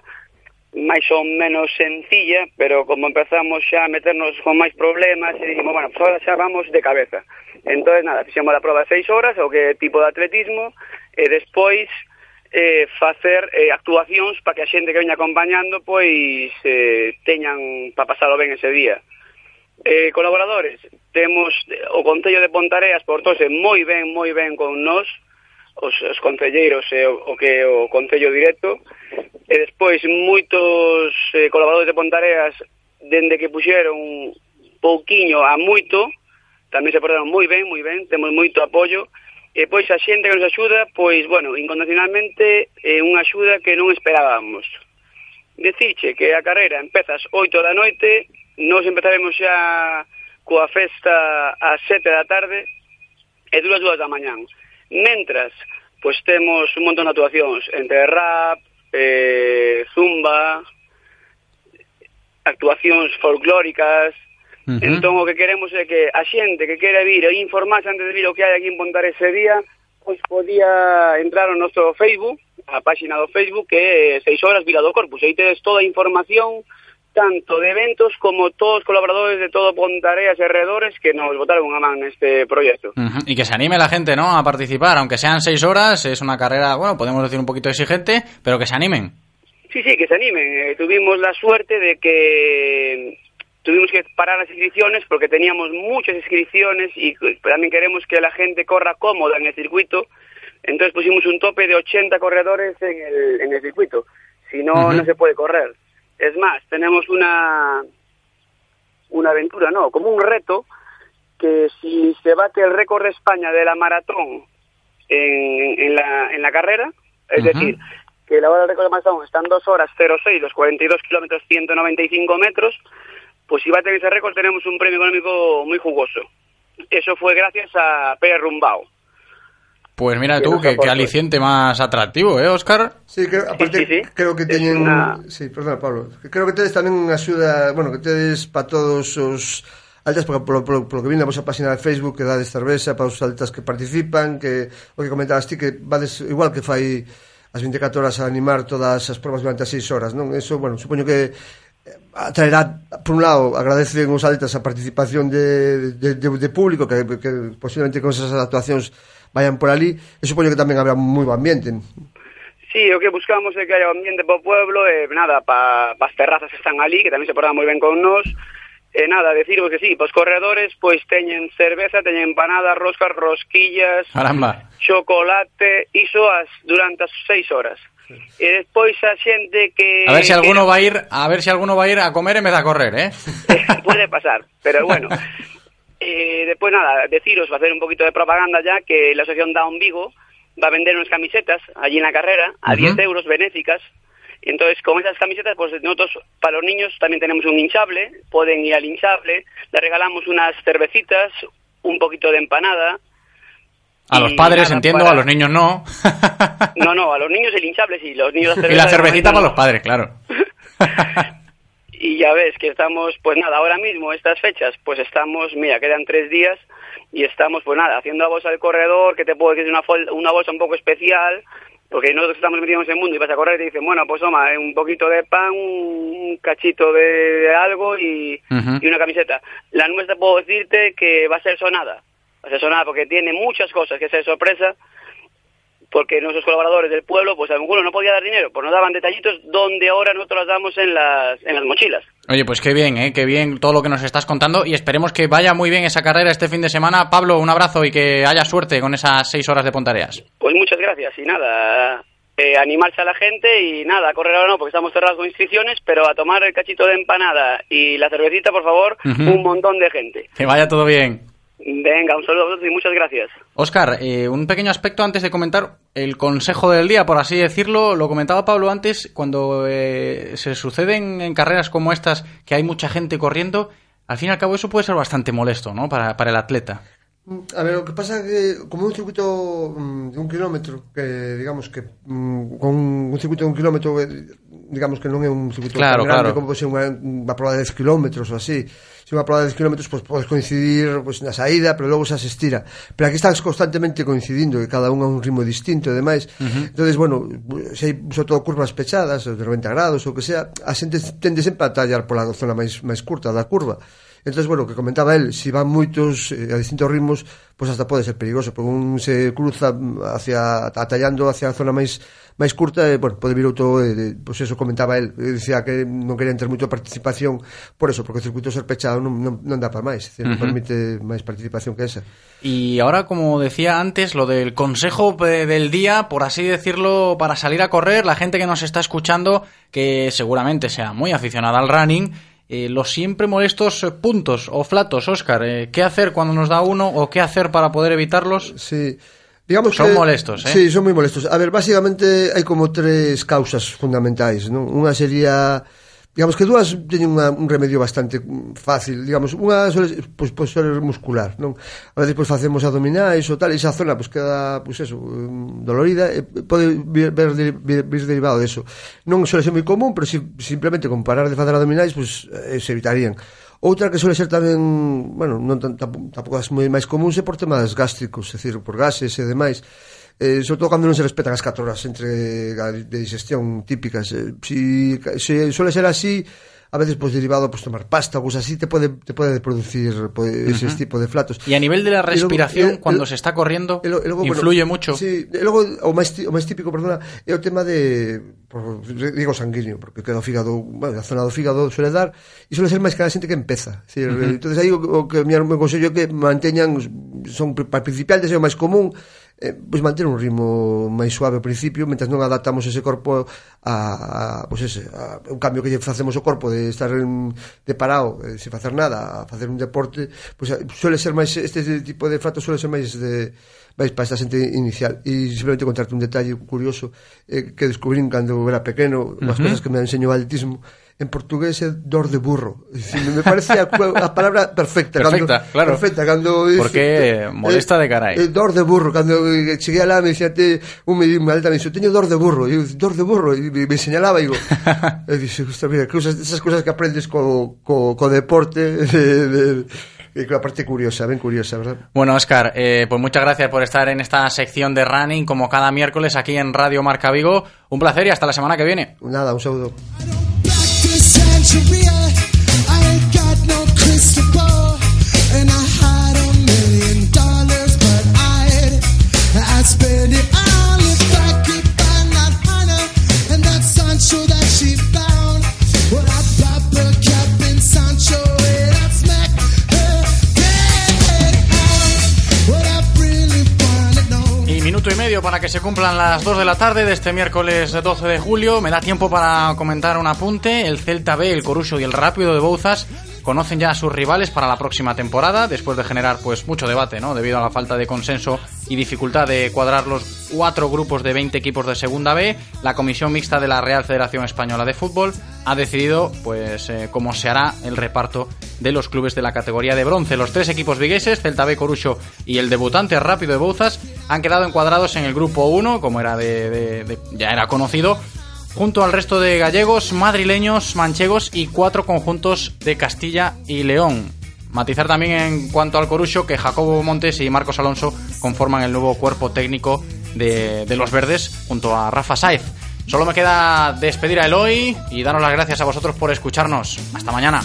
máis ou menos sencilla, pero como empezamos xa a meternos con máis problemas, e dicimos, bueno, pues ahora xa vamos de cabeza. Entón, nada, fixemos a prova seis horas, o que tipo de atletismo, e despois eh, facer eh, actuacións para que a xente que veña acompañando pois eh, teñan para pasalo ben ese día. Eh, colaboradores, temos eh, o Concello de Pontareas portose moi ben, moi ben con nós, os, os concelleiros e o, o que o Concello Directo e despois moitos eh, colaboradores de Pontareas dende que puxeron pouquiño a moito tamén se portaron moi ben, moi ben, temos moito apoio e pois a xente que nos axuda pois, bueno, incondicionalmente é unha axuda que non esperábamos. Deciche que a carreira empezas 8 da noite nos empezaremos xa coa festa ás 7 da tarde e duras 2 da mañán. Mentras, pois temos un montón de actuacións entre rap, eh, zumba, actuacións folclóricas, Uh -huh. Entón o que queremos é que a xente que quere vir e informarse antes de vir o que hai aquí en Pontar ese día, pois podía entrar no noso Facebook, a páxina do Facebook que é 6 horas Vila do Corpus, aí tedes toda a información tanto de eventos como todos os colaboradores de todo Pontareas e Redores que nos botaron unha man. Uh -huh. Y que se anime la gente, ¿no?, a participar, aunque sean seis horas, es una carrera, bueno, podemos decir un poquito exigente, pero que se animen. Sí, sí, que se animen. Eh, tuvimos la suerte de que tuvimos que parar las inscripciones porque teníamos muchas inscripciones y también queremos que la gente corra cómoda en el circuito. Entonces pusimos un tope de 80 corredores en el, en el circuito. Si no, uh -huh. no se puede correr. Es más, tenemos una, una aventura, no, como un reto, que si se bate el récord de España de la maratón en, en, la, en la carrera, es uh -huh. decir, que la hora del récord de maratón está en 2 horas 06, los 42 kilómetros 195 metros, pues si bate ese récord tenemos un premio económico muy jugoso. Eso fue gracias a Pérez Rumbao. Pues mira tú, que, que, aliciente más atractivo, ¿eh, Óscar? Sí, creo, aparte sí, sí, sí. creo que teñen... Una... Sí, perdón, Pablo. Creo que tedes tamén unha axuda... Bueno, que tedes para todos os altas, porque polo, polo, polo que vi a vosa página de Facebook que dades cerveza para os altas que participan, que o que comentabas ti, que vades igual que fai as 24 horas a animar todas as provas durante as 6 horas, non? Eso, bueno, supoño que atraerá, por un lado, agradecen os atletas a participación de, de, de, de público, que, que posiblemente con esas actuacións vayan por ali, e supoño que tamén habrá moi bo ambiente. Sí, o que buscamos é que haya ambiente para o pueblo, e nada, pa, pa as terrazas están ali, que tamén se portan moi ben con nós, e nada, decirvos que sí, pos corredores pois teñen cerveza, teñen empanadas, roscas, rosquillas, Caramba. chocolate, iso as durante as seis horas. E despois a xente que A ver si alguno que va a ir, a ver si alguno va a ir a comer en vez de a correr, ¿eh? puede pasar, pero bueno. Eh, después nada, deciros, hacer un poquito de propaganda ya, que la asociación Down Vigo va a vender unas camisetas allí en la carrera a Ujú. 10 euros benéficas. Y entonces con esas camisetas, pues nosotros para los niños también tenemos un hinchable, pueden ir al hinchable, le regalamos unas cervecitas, un poquito de empanada. A los padres nada, entiendo, para- a los niños no. *laughs* No, no, a los niños el hinchable sí, los niños y la cervecita para no. los padres, claro. *laughs* Y ya ves que estamos, pues nada, ahora mismo, estas fechas, pues estamos, mira, quedan tres días y estamos, pues nada, haciendo la bolsa del corredor, que te puedo decir una, una bolsa un poco especial, porque nosotros estamos metidos en ese mundo y vas a correr y te dicen, bueno, pues toma, eh, un poquito de pan, un cachito de algo y, y una camiseta. La nuestra puedo decirte que va a ser sonada, va a ser sonada porque tiene muchas cosas que ser sorpresa, porque nuestros colaboradores del pueblo, pues alguno no podía dar dinero, pues nos daban detallitos donde ahora nosotros las damos en las, en las mochilas. Oye, pues qué bien, ¿eh? Qué bien todo lo que nos estás contando y esperemos que vaya muy bien esa carrera este fin de semana. Pablo, un abrazo y que haya suerte con esas seis horas de Pontareas. Pues muchas gracias y nada, eh, animarse a la gente y nada, a correr ahora no porque estamos cerrados con inscripciones, pero a tomar el cachito de empanada y la cervecita, por favor, un montón de gente. Que vaya todo bien. Venga, un saludo a vosotros y muchas gracias. Oscar, eh, un pequeño aspecto antes de comentar el consejo del día, por así decirlo. Lo comentaba Pablo antes, cuando eh, se suceden en carreras como estas que hay mucha gente corriendo, al fin y al cabo eso puede ser bastante molesto, ¿no? Para, para el atleta. A ver, lo que pasa es que como un circuito mm, de un kilómetro, que digamos que mm, con un circuito de un kilómetro, eh, digamos que non é un circuito Claro, tan grande claro. como pode ser unha, unha prova de 10 kilómetros ou así. se unha prova de kilómetros pois podes coincidir pois, na saída, pero logo xa se estira. Pero aquí estás constantemente coincidindo, que cada un a un ritmo distinto e demais. Uh -huh. Entonces, bueno, se hai sobre todo curvas pechadas, de 90 grados ou que sea, a xente tende sempre a tallar pola zona máis máis curta da curva. Entonces, bueno, que comentaba él, si van moitos eh, a distintos ritmos, pois pues hasta pode ser peligroso, porque un se cruza mm, hacia atallando hacia a zona máis máis curta, e, bueno, pode vir outro, eh, pois eso comentaba él, eh, dicía que non querían ter moita participación por eso, porque o circuito ser pechado non, non, non dá para máis, non Ujú. permite máis participación que esa. Y ahora, como decía antes, lo del consejo eh, del día, por así decirlo, para salir a correr, la gente que nos está escuchando, que seguramente sea muy aficionada al running, eh, los siempre molestos eh, puntos o flatos, Oscar, eh, ¿qué hacer cuando nos da uno o qué hacer para poder evitarlos? Sí. Digamos Son que, molestos, ¿eh? Sí, son moi molestos. A ver, básicamente hai como tres causas fundamentais, non? Unha sería Digamos que dúas teñen unha, un remedio bastante fácil, digamos, unha suele, pois, pois ser muscular, non? A veces pois facemos abdominais ou tal, e esa zona pois queda, pois eso, mm, dolorida, e pode vir, ver, vir, vir derivado eso. Non suele ser moi común, pero si, simplemente con parar de facer abdominais, pois eh, se evitarían. Outra que suele ser tamén, bueno, non tan, tampouco é moi máis común, é por temas gástricos, é dicir, por gases e demais eh, sobre todo cando non se respetan as 4 horas entre de digestión típicas eh, si, se suele ser así a veces pues derivado pues tomar pasta o cosas así te puede te puede producir pues, uh -huh. ese tipo de flatos y a nivel de la respiración luego, cuando el, se está corriendo el, luego, influye bueno, mucho sí e logo o máis o máis típico perdona é o tema de por, digo sanguíneo porque queda o fígado bueno, a zona do fígado suele dar e suele ser máis que a xente que empeza Sí, uh -huh. entonces aí o, o que mi, o meu consello é que manteñan son para principiantes é o máis común eh, pois manter un ritmo máis suave ao principio mentras non adaptamos ese corpo a, a pois ese, a, un cambio que lle facemos o corpo de estar en, de parado eh, sen facer nada, a facer un deporte pois eh, suele ser máis este tipo de frato suele ser máis de vais para esta xente inicial e simplemente contarte un detalle curioso eh, que descubrín cando era pequeno, unhas uh -huh. cosas que me enseñou o atletismo en portugués é dor de burro Es decir, me parece a, a palabra perfecta Perfecta, claro. perfecta cando Porque molesta de carai. eh, dor de burro cando eh, cheguei alá me dicía te, un atleta me dixo teño dor de burro e eu dor de burro e me, me señalaba e digo e dixe, "Ostras, mira, cosas, esas cosas que aprendes co, co, co deporte *laughs* de, de, e que a parte curiosa, ben curiosa, verdad? Bueno, Oscar, eh, pues muchas gracias por estar en esta sección de running como cada miércoles aquí en Radio Marca Vigo. Un placer y hasta la semana que viene. Nada, un saludo. spend it. Para que se cumplan las 2 de la tarde de este miércoles 12 de julio. Me da tiempo para comentar un apunte. El Celta B, el Corucho y el Rápido de Bouzas conocen ya a sus rivales para la próxima temporada, después de generar pues mucho debate, ¿no? Debido a la falta de consenso y dificultad de cuadrar los cuatro grupos de 20 equipos de Segunda B, la Comisión Mixta de la Real Federación Española de Fútbol ha decidido pues eh, cómo se hará el reparto de los clubes de la categoría de bronce. Los tres equipos vigueses, Celta B, Corucho y el debutante Rápido de Bouzas, han quedado encuadrados en el grupo 1, como era de, de- de- ya era conocido, junto al resto de gallegos, madrileños, manchegos y cuatro conjuntos de Castilla y León. Matizar también en cuanto al Corucho que Jacobo Montes y Marcos Alonso conforman el nuevo cuerpo técnico de, los verdes junto a Rafa Saez. Solo me queda despedir a Eloy y daros las gracias a vosotros por escucharnos. Hasta mañana.